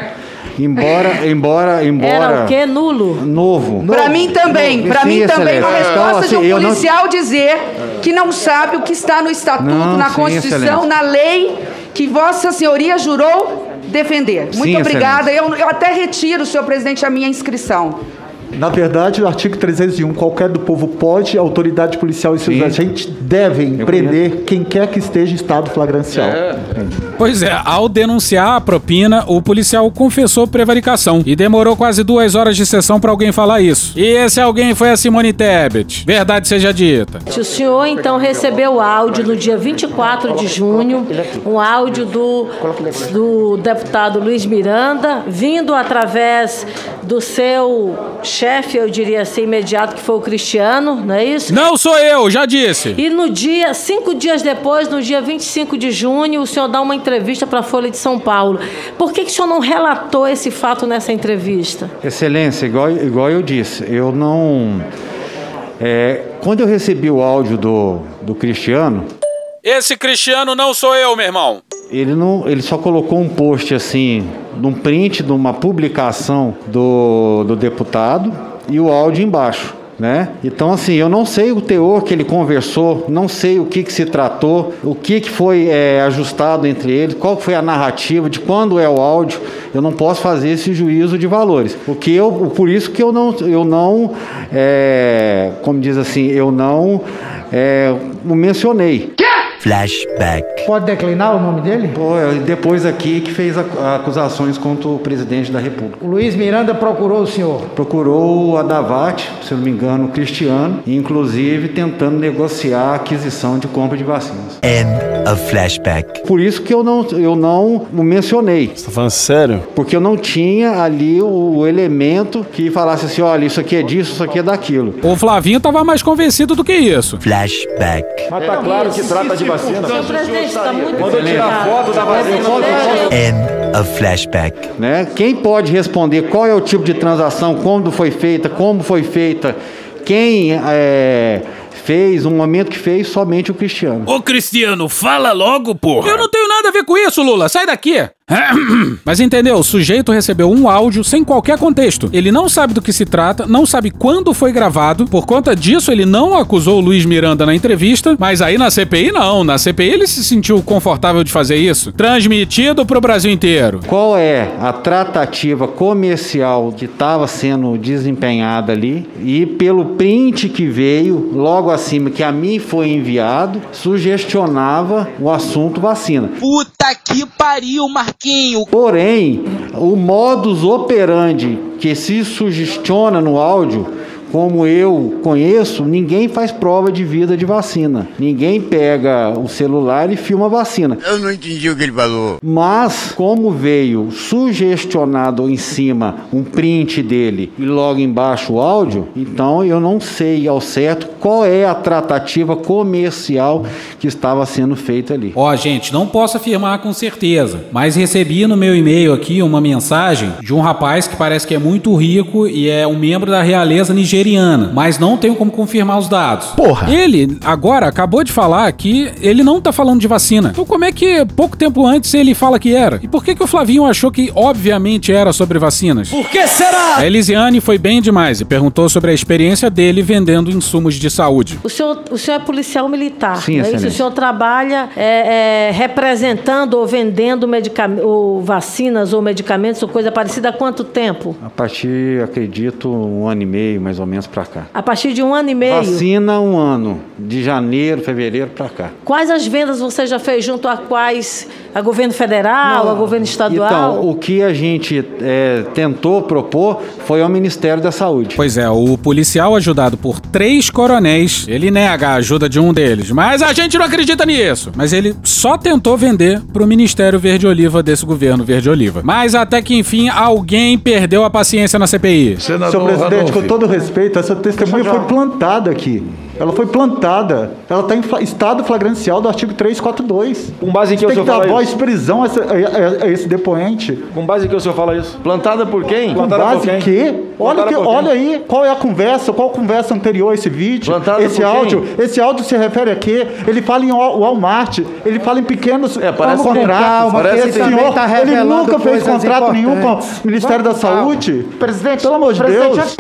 Embora, embora, embora. Era o quê? Nulo? Novo. Para mim também, para mim também uma resposta Então, de assim, um não- policial dizer que não sabe o que está no estatuto, Não, na sim, Constituição, excelência. na lei que Vossa Senhoria jurou defender. Muito Sim, obrigada. Eu, eu até retiro, senhor presidente, a minha inscrição. Na verdade, o artigo 301, qualquer do povo pode, a autoridade policial e seus agentes devem prender quem quer que esteja em estado flagrancial. Pois é, ao denunciar a propina, o policial confessou prevaricação e demorou quase duas horas de sessão pra alguém falar isso. E esse alguém foi a Simone Tebet. Verdade seja dita. O senhor então recebeu áudio no dia 24 de junho, um áudio do, do deputado Luiz Miranda, vindo através do seu chefe, eu diria assim, imediato, que foi o Cristiano, não é isso? Não sou eu, já disse. E no dia, cinco dias depois, no dia 25 de junho, o senhor dá uma entrevista para a Folha de São Paulo. Por que, que o senhor não relatou esse fato nessa entrevista? Excelência, igual, igual eu disse, eu não. é, quando eu recebi o áudio do, do Cristiano, Esse Cristiano não sou eu, meu irmão. ele, não, ele só colocou um post assim, num print de uma publicação do, do deputado e o áudio embaixo. Né? Então, assim, eu não sei o teor que ele conversou, não sei o que, que se tratou, o que, que foi é, ajustado entre eles, qual foi a narrativa, de quando é o áudio. Eu não posso fazer esse juízo de valores. O que eu, por isso que eu não, eu não é, como diz assim, eu não é, mencionei. Flashback. Pode declinar o nome dele? Pô, é depois aqui que fez acusações contra o presidente da República. O Luiz Miranda procurou o senhor. Procurou a Davat, se eu não me engano, o Cristiano, inclusive tentando negociar a aquisição de compra de vacinas. End of flashback. Por isso que eu não, eu não o mencionei. Você tá falando sério? Porque eu não tinha ali o elemento que falasse assim, olha, isso aqui é disso, isso aqui é daquilo. O Flavinho tava mais convencido do que isso. Flashback. Mas tá claro que trata de vacina. Senhor presidente, está muito Quando eu tirar foto da vacina, End of flashback. Né? Quem pode responder qual é o tipo de transação, quando foi feita, como foi feita, quem é, fez, o momento que fez, somente o Cristiano. Ô Cristiano, fala logo, porra. Eu não tenho nada a ver com isso, Lula. Sai daqui. Mas entendeu? O sujeito recebeu um áudio sem qualquer contexto. Ele não sabe do que se trata, não sabe quando foi gravado. Por conta disso, ele não acusou o Luiz Miranda na entrevista. Mas aí na CPI, não. Na CPI, ele se sentiu confortável de fazer isso. Transmitido pro Brasil inteiro. Qual é a tratativa comercial que estava sendo desempenhada ali e pelo print que veio logo acima que a mim foi enviado, sugestionava o assunto vacina. Puta que pariu, Marquinho. Porém, o modus operandi que se sugestiona no áudio, como eu conheço, ninguém faz prova de vida de vacina. Ninguém pega o celular e filma a vacina. Eu não entendi o que ele falou. Mas, como veio sugestionado em cima um print dele e logo embaixo o áudio, então eu não sei ao certo qual é a tratativa comercial que estava sendo feita ali. Ó, gente, não posso afirmar com certeza, mas recebi no meu e-mail aqui uma mensagem de um rapaz que parece que é muito rico e é um membro da realeza nigeriana. Nigeriana, mas não tenho como confirmar os dados. Porra! Ele, agora, acabou de falar que ele não tá falando de vacina. Então como é que pouco tempo antes ele fala que era? E por que que o Flavinho achou que obviamente era sobre vacinas? Por que será? A Elisiane foi bem demais e perguntou sobre a experiência dele vendendo insumos de saúde. O senhor, o senhor é policial militar, Sim, não é isso? O senhor trabalha é, é, representando ou vendendo ou vacinas ou medicamentos ou coisa parecida há quanto tempo? A partir, acredito, um ano e meio, mais ou menos, para cá. A partir de um ano e meio. Vacina, um ano. De janeiro, fevereiro para cá. Quais as vendas você já fez junto a quais? A governo federal, a governo estadual? Então, o que a gente é, tentou propor foi ao Ministério da Saúde. Pois é, o policial ajudado por três coronéis, ele nega a ajuda de um deles, mas a gente não acredita nisso. Mas ele só tentou vender pro Ministério Verde Oliva desse governo Verde Oliva. Mas até que enfim alguém perdeu a paciência na CPI. Senador Senhor presidente, Ranolfi. com todo respeito, essa testemunha foi plantada aqui. Ela foi plantada. Ela está em fla- estado flagrancial do artigo 342. Com base em que o Tem senhor que dar fala voz isso? de prisão a, esse- a- a- a esse depoente. Com base em que o senhor fala isso? Plantada por quem? Com Plantada base por em quem? quê? Olha, que- olha aí, qual é a conversa, qual conversa anterior a esse vídeo? Plantada esse por quem? áudio, esse áudio se refere a quê? Ele fala em Wal- Walmart, ele fala em pequenos É, parece que- contratos. calma, que esse senhor, tá ele nunca fez contrato nenhum com o importantes. Ministério da Vamos calma. Saúde. Presidente, Pelo amor de presidente, Deus.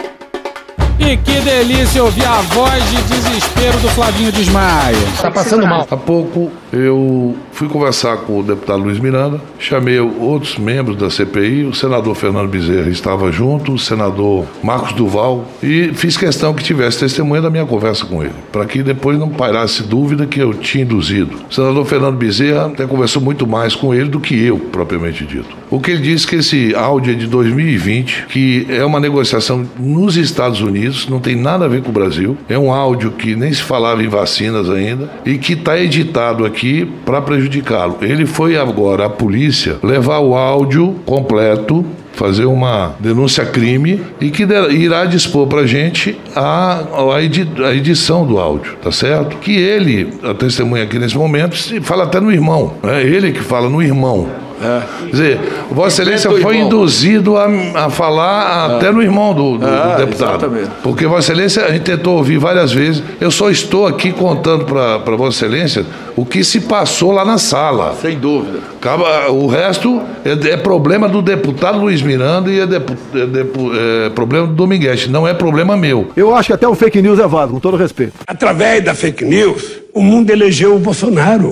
E que delícia ouvir a voz de desespero do Flavinho Desmaia. Tá passando mal. Há pouco eu fui conversar com o deputado Luiz Miranda, chamei outros membros da CPI, o senador Fernando Bezerra estava junto, o senador Marcos Duval, e fiz questão que tivesse testemunha da minha conversa com ele, para que depois não pairasse dúvida que eu tinha induzido. O senador Fernando Bezerra até conversou muito mais com ele do que eu, propriamente dito. O que ele disse que esse áudio é de 2020, que é uma negociação nos Estados Unidos, não tem nada a ver com o Brasil. É um áudio que nem se falava em vacinas ainda e que está editado aqui para prejudicá-lo. Ele foi agora à polícia levar o áudio completo fazer uma denúncia crime e que irá dispor para gente a, a, edi- a edição do áudio, tá certo? Que ele, a testemunha aqui nesse momento, fala até no irmão, é ele que fala no irmão. Quer dizer, Vossa Excelência Inventa o foi irmão. induzido a, a falar até no irmão do, do- do É, deputado. exatamente. Porque Vossa Excelência, a gente tentou ouvir várias vezes. Eu só estou aqui contando para Vossa Excelência o que se passou lá na sala. Sem dúvida. Acaba- o resto é, é problema do deputado Luiz Miranda e é, depu- é depu- é problema do Dominguete, não é problema meu. Eu acho que até o fake news é válido, com todo respeito. Através da fake news, o mundo elegeu o Bolsonaro.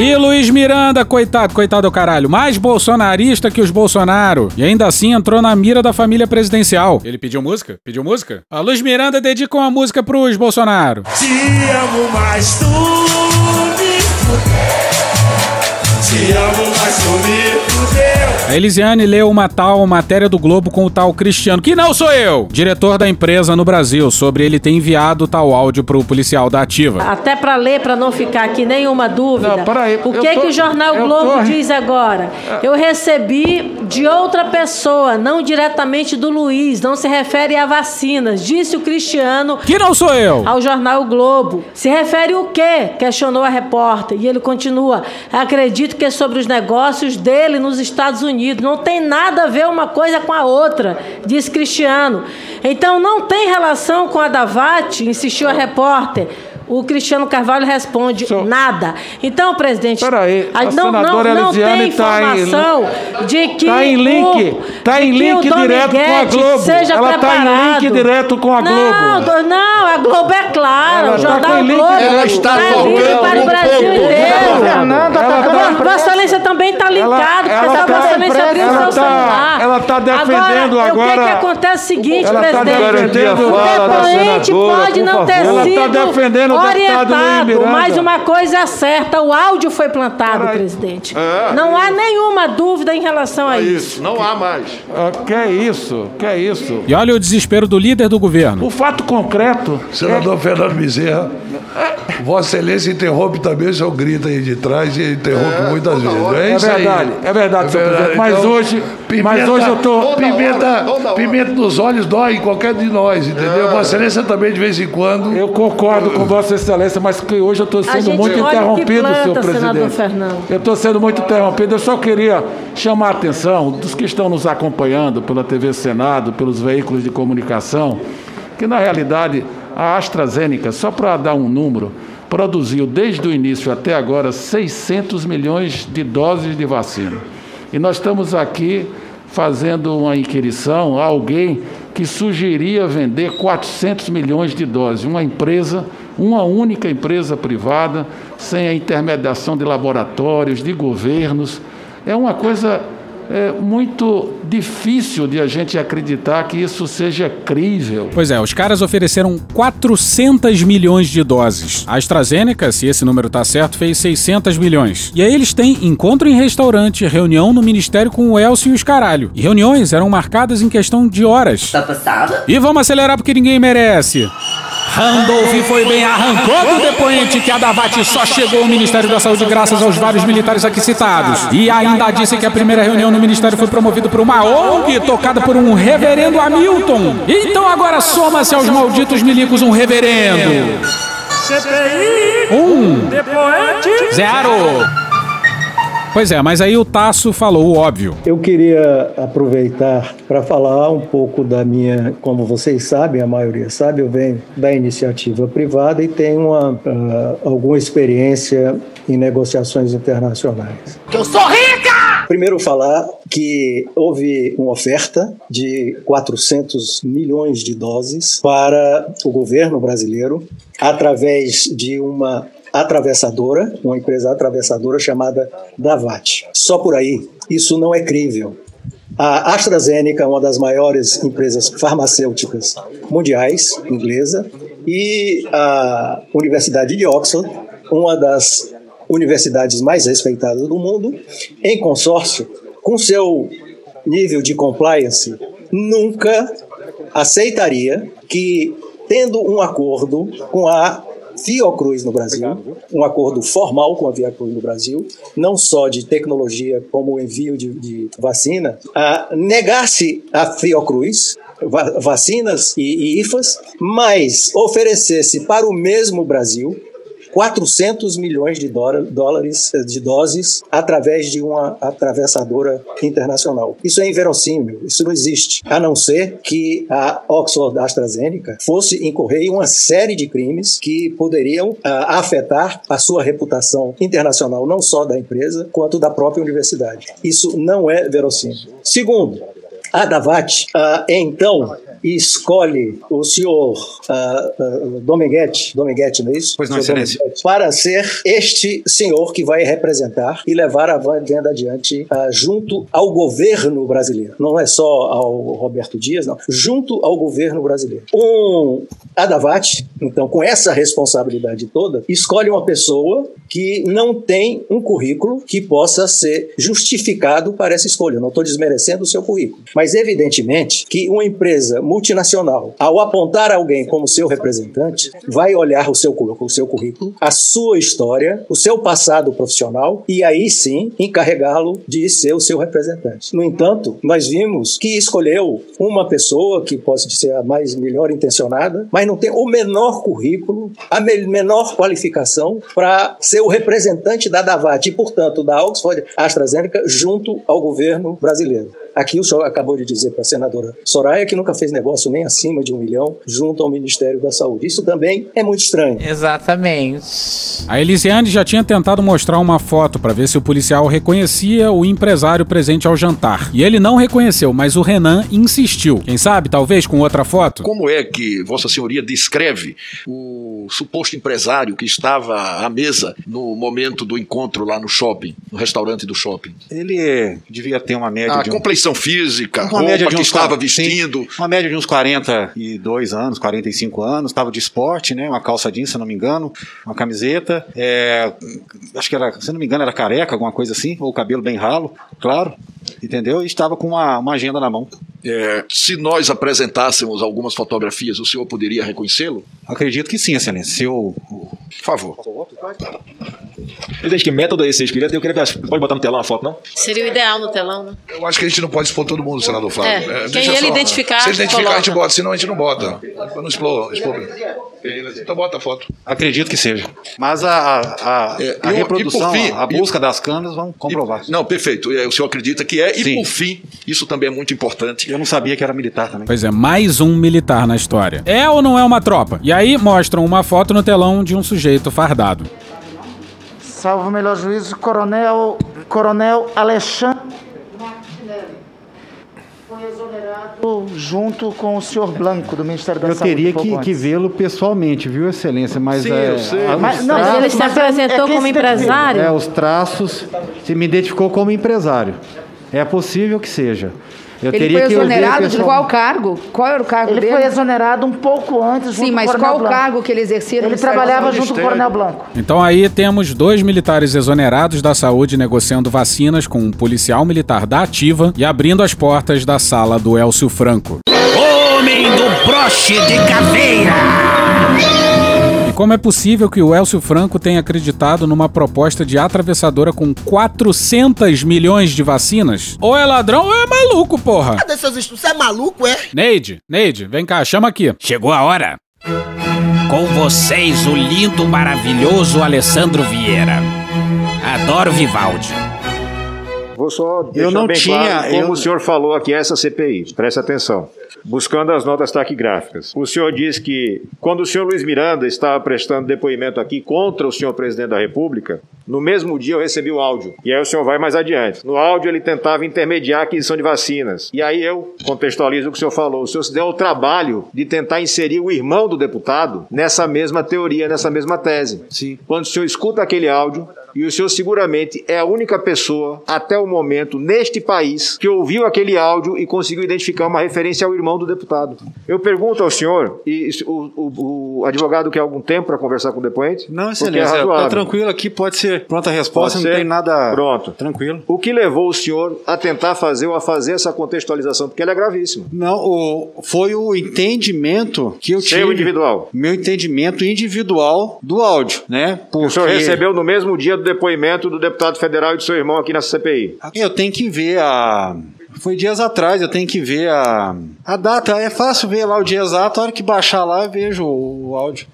E Luiz Miranda, coitado, coitado do caralho, mais bolsonarista que os Bolsonaro. E ainda assim entrou na mira da família presidencial. Ele pediu música? Pediu música? A Luiz Miranda dedica uma música pros Bolsonaro. Te amo, mas tu me fudeu. Te amo, mas tu me. A Elisiane leu uma tal matéria do Globo com o tal Cristiano, que não sou eu, diretor da empresa no Brasil, sobre ele ter enviado tal áudio pro policial da Ativa. Até para ler, para não ficar aqui nenhuma dúvida. Não, peraí, o que tô- que o jornal Globo tô- diz agora? Eu recebi de outra pessoa, não diretamente do Luiz, não se refere a vacinas, disse o Cristiano. Que não sou eu. Ao jornal Globo. Se refere o quê? Questionou a repórter. E ele continua: "Acredito que é sobre os negócios dele nos Estados Unidos. Não tem nada a ver uma coisa com a outra", disse Cristiano. Então não tem relação com a Davat, insistiu a repórter. O Cristiano Carvalho responde nada. Então, presidente, Peraí, a não, não, senadora não tem tá em- informação de que Tá em link, o, tá em link direto com a Globo. Seja Ela tá em preparado. link direto com a Não, Globo. do- não, a Globo é clara, Ela o tá jornal link Globo. Ela está tá livre para o Brasil inteiro. Fernanda, ela tá- Vo- Vossa Excelência também está linkado, porque se a Vossa Excelência abrir o ela seu tá- celular. ela tá defendendo agora. O que, que acontece é o seguinte, Ela tá presidente? o depoente pode não ter favor. Ela tá sido defendendo deputado orientado, Miranda. mas uma coisa é certa, o áudio foi plantado, presidente. É, não há nenhuma dúvida em relação a isso. Não há mais. Ah, que é isso? Que é isso? E olha o desespero do líder do governo. O fato concreto. Senador Fernando Bezerra, Vossa Excelência interrompe também, o senhor grita aí de trás e interrompe muitas vezes. É, É isso aí. verdade, é verdade, senhor presidente. Mas Então, hoje- mas hoje eu tô- Pimenta, pimenta nos olhos dói em qualquer de nós, entendeu? Vossa Excelência também, de vez em quando. Eu concordo com Vossa Excelência, mas que hoje eu estou sendo muito interrompido, planta, senhor senador presidente. Fernando. Eu estou sendo muito interrompido. Eu só queria chamar a atenção dos que estão nos acompanhando pela TV Senado, pelos veículos de comunicação, que na realidade a AstraZeneca, só para dar um número, produziu desde o início até agora 600 milhões de doses de vacina. E nós estamos aqui fazendo uma inquirição a alguém que sugeria vender 400 milhões de doses, uma empresa, uma única empresa privada, sem a intermediação de laboratórios, de governos. É uma coisa é muito difícil de a gente acreditar que isso seja crível. Pois é, os caras ofereceram 400 milhões de doses. A AstraZeneca, se esse número tá certo, fez 600 milhões. E aí eles têm encontro em restaurante, reunião no ministério com o Elcio e os caralho. E reuniões eram marcadas em questão de horas. Tá passado? E vamos acelerar porque ninguém merece. Randolph foi bem, arrancou do depoente que a Davat só chegou ao Ministério da Saúde graças aos vários militares aqui citados. E ainda disse que a primeira reunião no Ministério foi promovida por uma ONG tocada por um reverendo Hamilton. Então agora soma-se aos malditos milicos um reverendo. CPI. Um. Depoente. Zero. Pois é, mas aí o Tasso falou o óbvio. Eu queria aproveitar para falar um pouco da minha, como vocês sabem, a maioria sabe, eu venho da iniciativa privada e tenho uma, uh, alguma experiência em negociações internacionais. Que eu sou rica! Primeiro falar que houve uma oferta de 400 milhões de doses para o governo brasileiro através de uma atravessadora, uma empresa atravessadora chamada Davat. Só por aí, isso não é crível. A AstraZeneca, uma das maiores empresas farmacêuticas mundiais, inglesa, e a Universidade de Oxford, uma das universidades mais respeitadas do mundo, em consórcio, com seu nível de compliance, nunca aceitaria que, tendo um acordo com a Fiocruz no Brasil, um acordo formal com a Fiocruz no Brasil, não só de tecnologia como o envio de, de vacina, a negasse a Fiocruz va vacinas e, e IFAs, mas oferecesse para o mesmo Brasil 400 milhões de dólares de doses através de uma atravessadora internacional. Isso é inverossímil, isso não existe, a não ser que a Oxford AstraZeneca fosse incorrer em uma série de crimes que poderiam uh, afetar a sua reputação internacional, não só da empresa, quanto da própria universidade. Isso não é verossímil. Segundo, a Davat, uh, então, escolhe o senhor uh, uh, Dominguete, Dominguete, não é isso? Pois não, excelência. Para ser este senhor que vai representar e levar a venda adiante uh, junto ao governo brasileiro. Não é só ao Roberto Dias, não. Junto ao governo brasileiro. Um Adavat, então, com essa responsabilidade toda, escolhe uma pessoa que não tem um currículo que possa ser justificado para essa escolha. Não estou desmerecendo o seu currículo. Mas, evidentemente, que uma empresa multinacional, ao apontar alguém como seu representante, vai olhar o seu, o seu currículo, a sua história, o seu passado profissional e aí sim encarregá-lo de ser o seu representante. No entanto, nós vimos que escolheu uma pessoa que pode ser a mais melhor intencionada, mas não tem o menor currículo, a menor qualificação para ser o representante da Davat e, portanto, da Oxford AstraZeneca junto ao governo brasileiro. Aqui o senhor acabou de dizer para a senadora Soraya que nunca fez negócio nem acima de um milhão junto ao Ministério da Saúde. Isso também é muito estranho. Exatamente. A Elisiane já tinha tentado mostrar uma foto para ver se o policial reconhecia o empresário presente ao jantar. E ele não reconheceu, mas o Renan insistiu. Quem sabe, talvez com outra foto? Como é que Vossa Senhoria descreve o suposto empresário que estava à mesa no momento do encontro lá no shopping, no restaurante do shopping? Ele devia ter uma média A de um... complexão física, Uma roupa média de que uns estava vestindo. Sim, uma média de uns 42 anos, 45 anos, estava de esporte, né? Uma calça jeans, se não me engano, uma camiseta. é, acho que era, se não me engano, era careca, alguma coisa assim, ou cabelo bem ralo, claro. Entendeu? E estava com uma, uma agenda na mão. É, se nós apresentássemos algumas fotografias, o senhor poderia reconhecê-lo? Acredito que sim, excelência. Se eu... Por favor. Presidente, que método é esse? Eu queria, eu queria ver, pode botar no telão a foto, não? Seria o ideal no telão, né? Eu acho que a gente não pode expor todo mundo, senador Flávio. É, quem deixa ele identificar, Se ele identificar, a gente bota, senão a gente não bota. Pra não expor. expor. Então bota a foto. Acredito que seja. Mas a, a, a, É, a e reprodução, e fim, a busca das câmeras vão comprovar. Não, perfeito. É, O senhor acredita que é. E Sim. por fim, isso também é muito importante. Eu não sabia que era militar também. Pois é, mais um militar na história. É ou não é uma tropa? E aí mostram uma foto no telão de um sujeito fardado. Salvo o melhor juízo, Coronel, Coronel Alexandre. Foi exonerado junto com o senhor Blanco, do Ministério da Eu Saúde. teria um pouco que, que vê-lo pessoalmente, viu, Excelência? Mas Sim, é, eu sei. a- Mas- não, traços- Mas ele se é- apresentou é como empresário? É, os traços. Se me identificou como empresário. É possível que seja. Eu Ele teria foi exonerado de qual cargo? Qual era o cargo Ele dele? foi exonerado um pouco antes, Sim, mas qual o cargo que ele exercia? Ele trabalhava junto com o Coronel Blanco. Então aí temos dois militares exonerados da saúde negociando vacinas com um policial militar da ativa e abrindo as portas da sala do Elcio Franco. Homem do broche de caveira. Como é possível que o Elcio Franco tenha acreditado numa proposta de atravessadora com 400 milhões de vacinas? Ou é ladrão ou é maluco, porra. Cadê seus estudos? Você é maluco, é? Neide, Neide, vem cá, chama aqui. Chegou a hora. Com vocês, o lindo, maravilhoso Alessandro Vieira. Adoro Vivaldi. Vou só deixar não bem tinha- claro como eu- o senhor falou aqui essa CPI. Preste atenção. Buscando as notas taquigráficas. O senhor diz que quando o senhor Luiz Miranda estava prestando depoimento aqui contra o senhor presidente da República, no mesmo dia eu recebi o áudio. E aí o senhor vai mais adiante. No áudio ele tentava intermediar a aquisição de vacinas. E aí eu contextualizo o que o senhor falou. O senhor se deu o trabalho de tentar inserir o irmão do deputado nessa mesma teoria, nessa mesma tese. Sim. Quando o senhor escuta aquele áudio, e o senhor seguramente é a única pessoa, até o momento, neste país, que ouviu aquele áudio e conseguiu identificar uma referência ao irmão do deputado. Eu pergunto ao senhor, e o, o- o advogado quer algum tempo para conversar com o depoente? Não, Porque excelência. é tá tranquilo aqui, pode ser pronta a resposta, não tem nada. Pronto. Tranquilo. O que levou o senhor a tentar fazer ou a fazer essa contextualização? Porque ela é gravíssima. Não, o- foi o entendimento que eu Seu tive. individual. Meu entendimento individual do áudio, né? O senhor Porque- recebeu no mesmo dia do depoimento do deputado federal e do seu irmão aqui nessa CPI. Eu tenho que ver a. Foi dias atrás, eu tenho que ver a. A data. É fácil ver lá o dia exato, a hora que baixar lá eu vejo o áudio.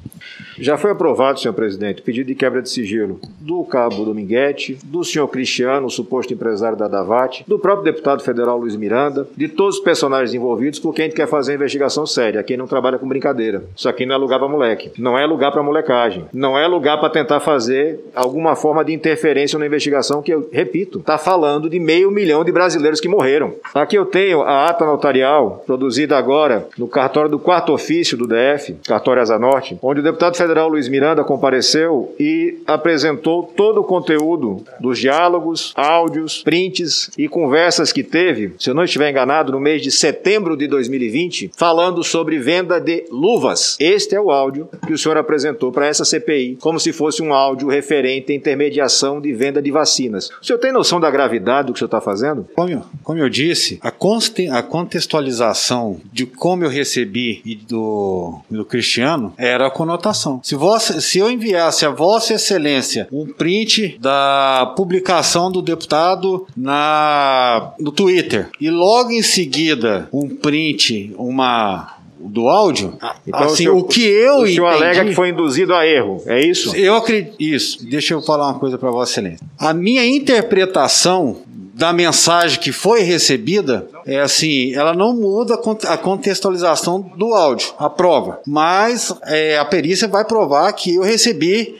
Já foi aprovado, senhor presidente, o pedido de quebra de sigilo do cabo Dominguete, do senhor Cristiano, o suposto empresário da Davat, do próprio deputado federal Luiz Miranda, de todos os personagens envolvidos, porque a gente quer fazer uma investigação séria. Aqui não trabalha com brincadeira. Isso aqui não é lugar para moleque. Não é lugar para molecagem. Não é lugar para tentar fazer alguma forma de interferência na investigação que, eu repito, está falando de meio milhão de brasileiros que morreram. Aqui eu tenho a ata notarial, produzida agora no cartório do quarto ofício do DF, cartório Asa Norte, onde o deputado federal Luiz Miranda compareceu e apresentou todo o conteúdo dos diálogos, áudios, prints e conversas que teve, se eu não estiver enganado, no mês de setembro de 2020, falando sobre venda de luvas. Este é o áudio que o senhor apresentou para essa CPI, como se fosse um áudio referente à intermediação de venda de vacinas. O senhor tem noção da gravidade do que o senhor está fazendo? Como eu, como eu disse, a, a contextualização de como eu recebi e do, do Cristiano era a conotação. Se, vossa, se eu enviasse a Vossa Excelência um print da publicação do deputado na, no Twitter e logo em seguida um print, uma do áudio, Então, assim, senhor- o que eu o senhor entendi, alega que foi induzido a erro, é isso? eu acredito. Isso. Deixa eu falar uma coisa para Vossa Excelência. A minha interpretação da mensagem que foi recebida é assim, ela não muda a cont- a contextualização do áudio, a prova. Mas é, a perícia vai provar que eu recebi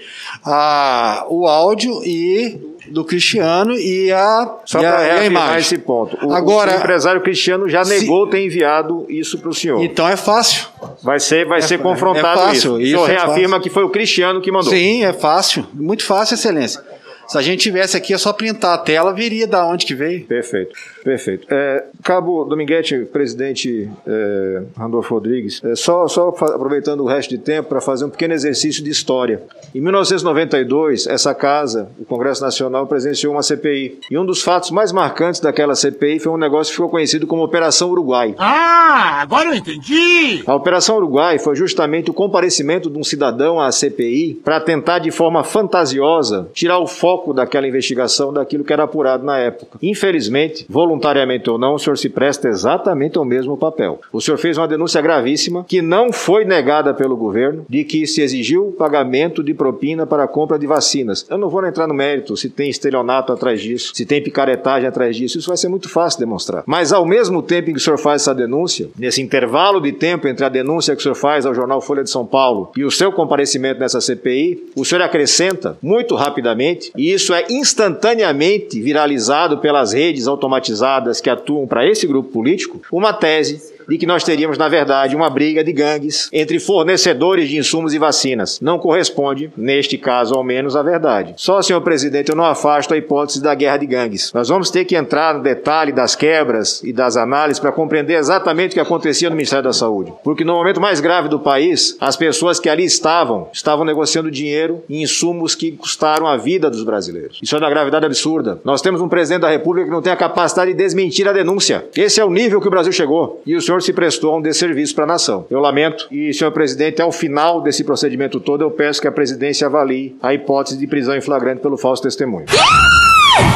a, o áudio e do Cristiano e a, Só e a, para a reafirmar imagem. esse ponto. O, Agora, o empresário Cristiano já se- negou ter enviado isso para o senhor. Então é fácil. Vai ser, vai É ser fa- confrontado é fácil, isso. O isso senhor é reafirma fácil. que foi o Cristiano que mandou. Sim, é fácil. Muito fácil, excelência. Se a gente tivesse aqui, é só printar a tela, viria da onde que veio. Perfeito, perfeito. É, Cabo Dominguete, presidente é, Randolfo Rodrigues, é, só, só aproveitando o resto de tempo para fazer um pequeno exercício de história. Em 1992, essa casa, o Congresso Nacional, presenciou uma CPI. E um dos fatos mais marcantes daquela CPI foi um negócio que ficou conhecido como Operação Uruguai. Ah, agora eu entendi. A Operação Uruguai foi justamente o comparecimento de um cidadão à CPI para tentar, de forma fantasiosa, tirar o foco foco daquela investigação daquilo que era apurado na época. Infelizmente, voluntariamente ou não, o senhor se presta exatamente ao mesmo papel. O senhor fez uma denúncia gravíssima que não foi negada pelo governo de que se exigiu pagamento de propina para a compra de vacinas. Eu não vou entrar no mérito se tem estelionato atrás disso, se tem picaretagem atrás disso, isso vai ser muito fácil demonstrar. Mas ao mesmo tempo em que o senhor faz essa denúncia, nesse intervalo de tempo entre a denúncia que o senhor faz ao jornal Folha de São Paulo e o seu comparecimento nessa CPI, o senhor acrescenta muito rapidamente, e isso é instantaneamente viralizado pelas redes automatizadas que atuam para esse grupo político, uma tese de que nós teríamos, na verdade, uma briga de gangues entre fornecedores de insumos e vacinas. Não corresponde, neste caso ao menos, à verdade. Só, senhor presidente, eu não afasto a hipótese da guerra de gangues. Nós vamos ter que entrar no detalhe das quebras e das análises para compreender exatamente o que acontecia no Ministério da Saúde. Porque no momento mais grave do país, as pessoas que ali estavam, estavam negociando dinheiro em insumos que custaram a vida dos brasileiros. Isso é uma gravidade absurda. Nós temos um presidente da República que não tem a capacidade de desmentir a denúncia. Esse é o nível que o Brasil chegou. E o senhor se prestou a um desserviço para a nação. Eu lamento e, senhor presidente, ao final desse procedimento todo, eu peço que a presidência avalie a hipótese de prisão em flagrante pelo falso testemunho.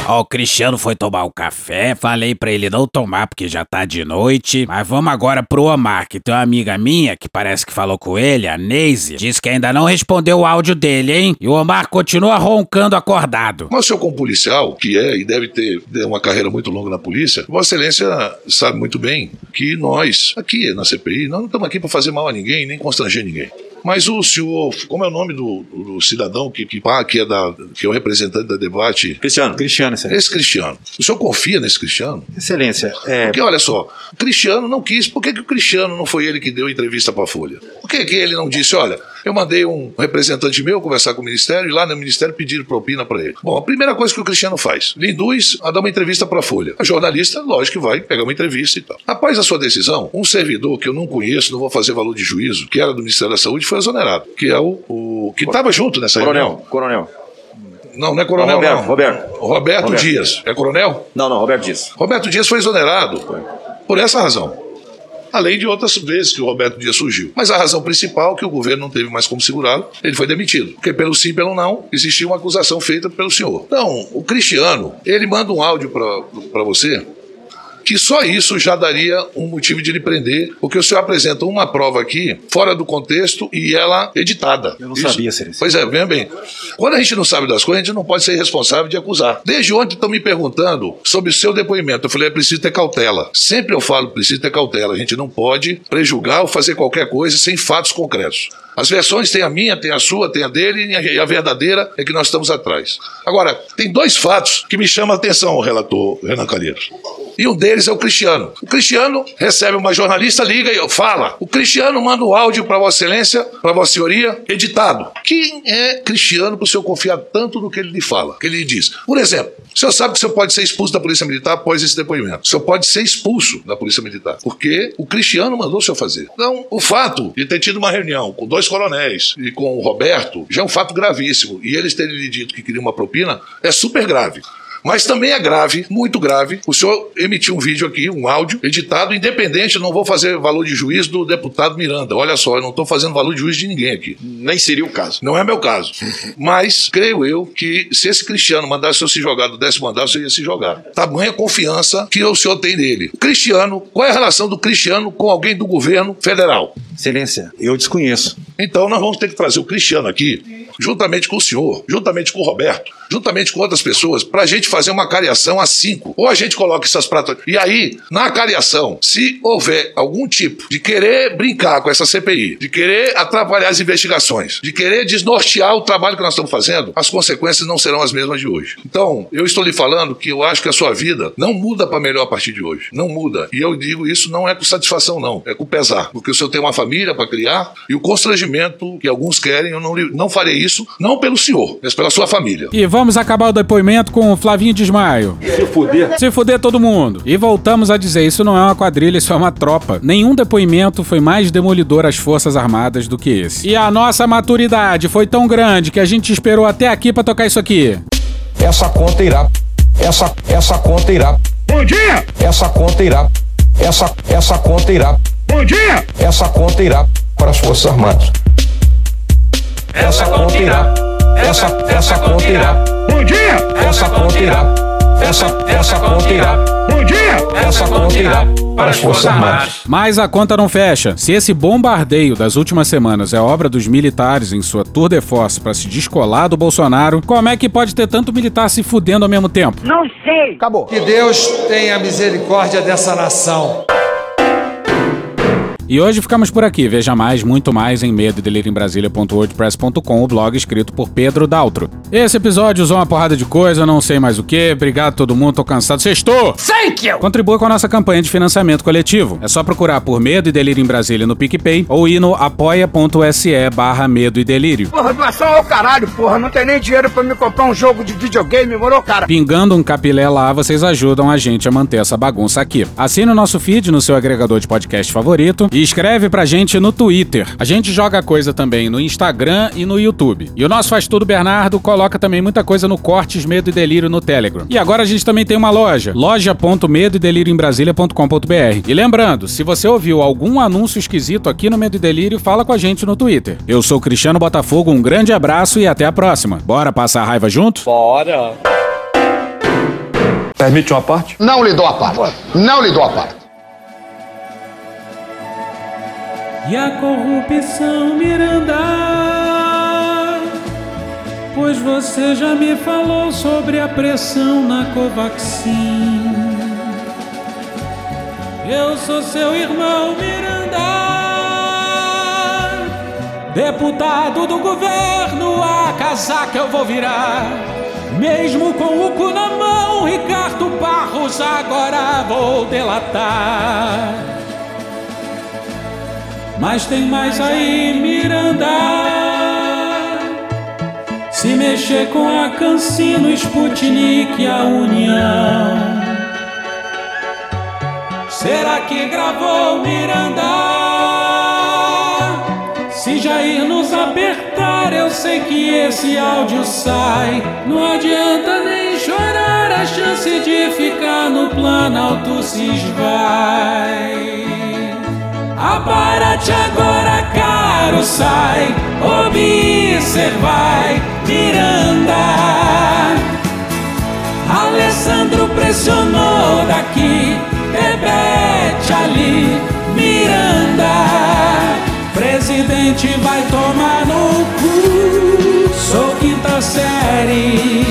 Ó, o Cristiano foi tomar o café, falei pra ele não tomar porque já tá de noite. Mas vamos agora pro Omar, que tem uma amiga minha que parece que falou com ele, a Neise, disse que ainda não respondeu o áudio dele, hein? E o Omar continua roncando acordado. Mas senhor, como policial, que é e deve ter uma carreira muito longa na polícia, Vossa Excelência sabe muito bem que nós, aqui na CPI, nós não estamos aqui para fazer mal a ninguém, nem constranger ninguém. Mas o senhor, como é o nome do, do cidadão que, que, que, é da, que é o representante da debate? Cristiano. Cristiano, excelência. Esse Cristiano. O senhor confia nesse Cristiano? Excelência. É... Porque olha só, o Cristiano não quis. Por que, que o Cristiano não foi ele que deu entrevista para a Folha? Por que, que ele não disse, olha, eu mandei um representante meu conversar com o Ministério e lá no Ministério pediram propina para ele. Bom, a primeira coisa que o Cristiano faz, lhe induz a dar uma entrevista para a Folha. A jornalista, lógico que vai pegar uma entrevista e tal. Após a sua decisão, um servidor que eu não conheço, não vou fazer valor de juízo, que era do Ministério da Saúde, foi exonerado, que é o, o que estava junto nessa coronel, reunião. Coronel. Não, não é coronel, Roberto, não. Roberto. Roberto. Roberto. Dias. É coronel? Não, não, Roberto Dias. Roberto Dias foi exonerado por essa razão. Além de outras vezes que o Roberto Dias surgiu. Mas a razão principal é que o governo não teve mais como segurá-lo, ele foi demitido. Porque pelo sim, pelo não, existia uma acusação feita pelo senhor. Então, o Cristiano, ele manda um áudio para você que só isso já daria um motivo de lhe prender, porque o senhor apresenta uma prova aqui, fora do contexto, e ela editada. Eu não Isso- sabia, Cerezo. Pois é, bem, bem. Quando a gente não sabe das coisas, a gente não pode ser responsável de acusar. Desde ontem estão me perguntando sobre o seu depoimento. Eu falei, é preciso ter cautela. Sempre eu falo, preciso ter cautela. A gente não pode prejulgar ou fazer qualquer coisa sem fatos concretos. As versões tem a minha, tem a sua, tem a dele, e a- verdadeira é que nós estamos atrás. Agora, tem dois fatos que me chamam a atenção, o relator Renan Calheiros. E um deles é o Cristiano. O Cristiano recebe uma jornalista, liga e fala. O Cristiano manda o áudio para Vossa Excelência, para Vossa Senhoria, editado. Quem é Cristiano para o senhor confiar tanto no que ele lhe fala, que ele lhe diz? Por exemplo, o senhor sabe que o senhor pode ser expulso da Polícia Militar após esse depoimento. O senhor pode ser expulso da Polícia Militar, porque o Cristiano mandou o senhor fazer. Então, o fato de ter tido uma reunião com dois coronéis e com o Roberto já é um fato gravíssimo. E eles terem lhe dito que queriam uma propina é super grave. Mas também é grave, muito grave, o senhor emitiu um vídeo aqui, um áudio, editado, independente, eu não vou fazer valor de juízo do deputado Miranda. Olha só, eu não estou fazendo valor de juízo de ninguém aqui. Nem seria o caso. Não é meu caso. Mas creio eu que se esse Cristiano mandasse eu se jogar do décimo andar, você ia se jogar. Tamanha confiança que o senhor tem nele. O Cristiano, qual é a relação do Cristiano com alguém do governo federal? Excelência, eu desconheço. Então nós vamos ter que trazer o Cristiano aqui, juntamente com o senhor, juntamente com o Roberto, juntamente com outras pessoas, para a gente fazer uma cariação a cinco. Ou a gente coloca essas pratas. E aí, na cariação, se houver algum tipo de querer brincar com essa CPI, de querer atrapalhar as investigações, de querer desnortear o trabalho que nós estamos fazendo, as consequências não serão as mesmas de hoje. Então, eu estou lhe falando que eu acho que a sua vida não muda para melhor a partir de hoje. Não muda. E eu digo isso não é com satisfação, não. É com pesar. Porque o senhor tem uma família para criar e o constrangimento que alguns querem, eu não, não farei isso, não pelo senhor, mas pela sua família. E vamos acabar o depoimento com o Flavinho Desmaio. Se fuder. Se fuder todo mundo. E voltamos a dizer, isso não é uma quadrilha, isso é uma tropa. Nenhum depoimento foi mais demolidor às Forças Armadas do que esse. E a nossa maturidade foi tão grande que a gente esperou até aqui pra tocar isso aqui. Essa conta irá. Essa, essa conta irá. Bom dia! Essa conta irá. Essa, essa conta irá. Bom dia! Essa conta irá para as Forças Armadas. Essa conta irá. Essa, essa conta irá. Bom dia! Essa conta irá. Essa, essa conta irá. Bom dia! Essa conta irá para as Forças Armadas. Mas a conta não fecha. Se esse bombardeio das últimas semanas é obra dos militares em sua tour de force para se descolar do Bolsonaro, como é que pode ter tanto militar se fudendo ao mesmo tempo? Não sei. Acabou. Que Deus tenha misericórdia dessa nação. E hoje ficamos por aqui. Veja mais, muito mais em medo em Brasília.wordpress.com, o blog escrito por Pedro Daltro. Esse episódio usou uma porrada de coisa, não sei mais o que. Obrigado a todo mundo, tô cansado. Sextou! Thank you! Contribua com a nossa campanha de financiamento coletivo. É só procurar por Medo e Delírio em Brasília no PicPay ou ir no apoia.se barra Medo e Delírio. Porra, doação ao caralho, porra. Não tem nem dinheiro pra me comprar um jogo de videogame, morou, cara? Pingando um capilé lá, vocês ajudam a gente a manter essa bagunça aqui. Assine o nosso feed no seu agregador de podcast favorito e escreve pra gente no Twitter. A gente joga coisa também no Instagram e no YouTube. E o nosso Faz Tudo Bernardo coloca também muita coisa no Cortes Medo e Delírio no Telegram. E agora a gente também tem uma loja, loja.medoedelirioembrasilha.com.br. E lembrando, se você ouviu algum anúncio esquisito aqui no Medo e Delírio, fala com a gente no Twitter. Eu sou Cristiano Botafogo, um grande abraço e até a próxima. Bora passar a raiva junto? Bora. Permite uma parte? Não lhe dou a parte. Não lhe dou a parte. E a corrupção Miranda, pois você já me falou sobre a pressão na Covaxin. Eu sou seu irmão Miranda, deputado do governo, a casaca eu vou virar. Mesmo com o cu na mão, Ricardo Barros, agora vou delatar. Mas tem mais aí, Miranda. Se mexer com a Cancino, Sputnik a União. Será que gravou Miranda? Se Jair nos apertar, eu sei que esse áudio sai. Não adianta nem chorar, a chance de ficar no Planalto se esvai. Aparate agora, caro, sai, observai, Miranda. Alessandro pressionou daqui, Bebete ali, Miranda. Presidente vai tomar no cu, sou quinta série.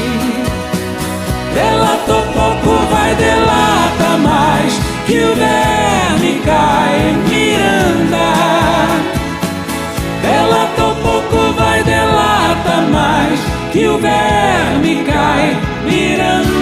Delatou pouco, vai delata mais, que o verme cai, que o verme cai, Miranda.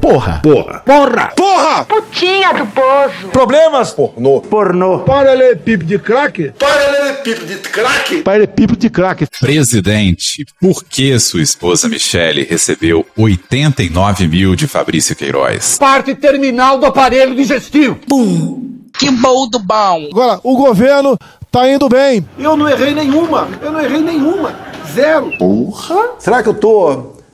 Porra. Porra. Porra. Porra. Putinha do poço. Problemas? Pornô. Pornô. Paralelepípedo de crack? Paralelepípedo de crack? Paralelepípedo de crack. Presidente, por que sua esposa Michele recebeu 89 mil de Fabrício Queiroz? Parte terminal do aparelho digestivo. Bum. Que bom do bom. Agora, o governo tá indo bem. Eu não errei nenhuma. Eu não errei nenhuma. Zero. Porra. Será que eu tô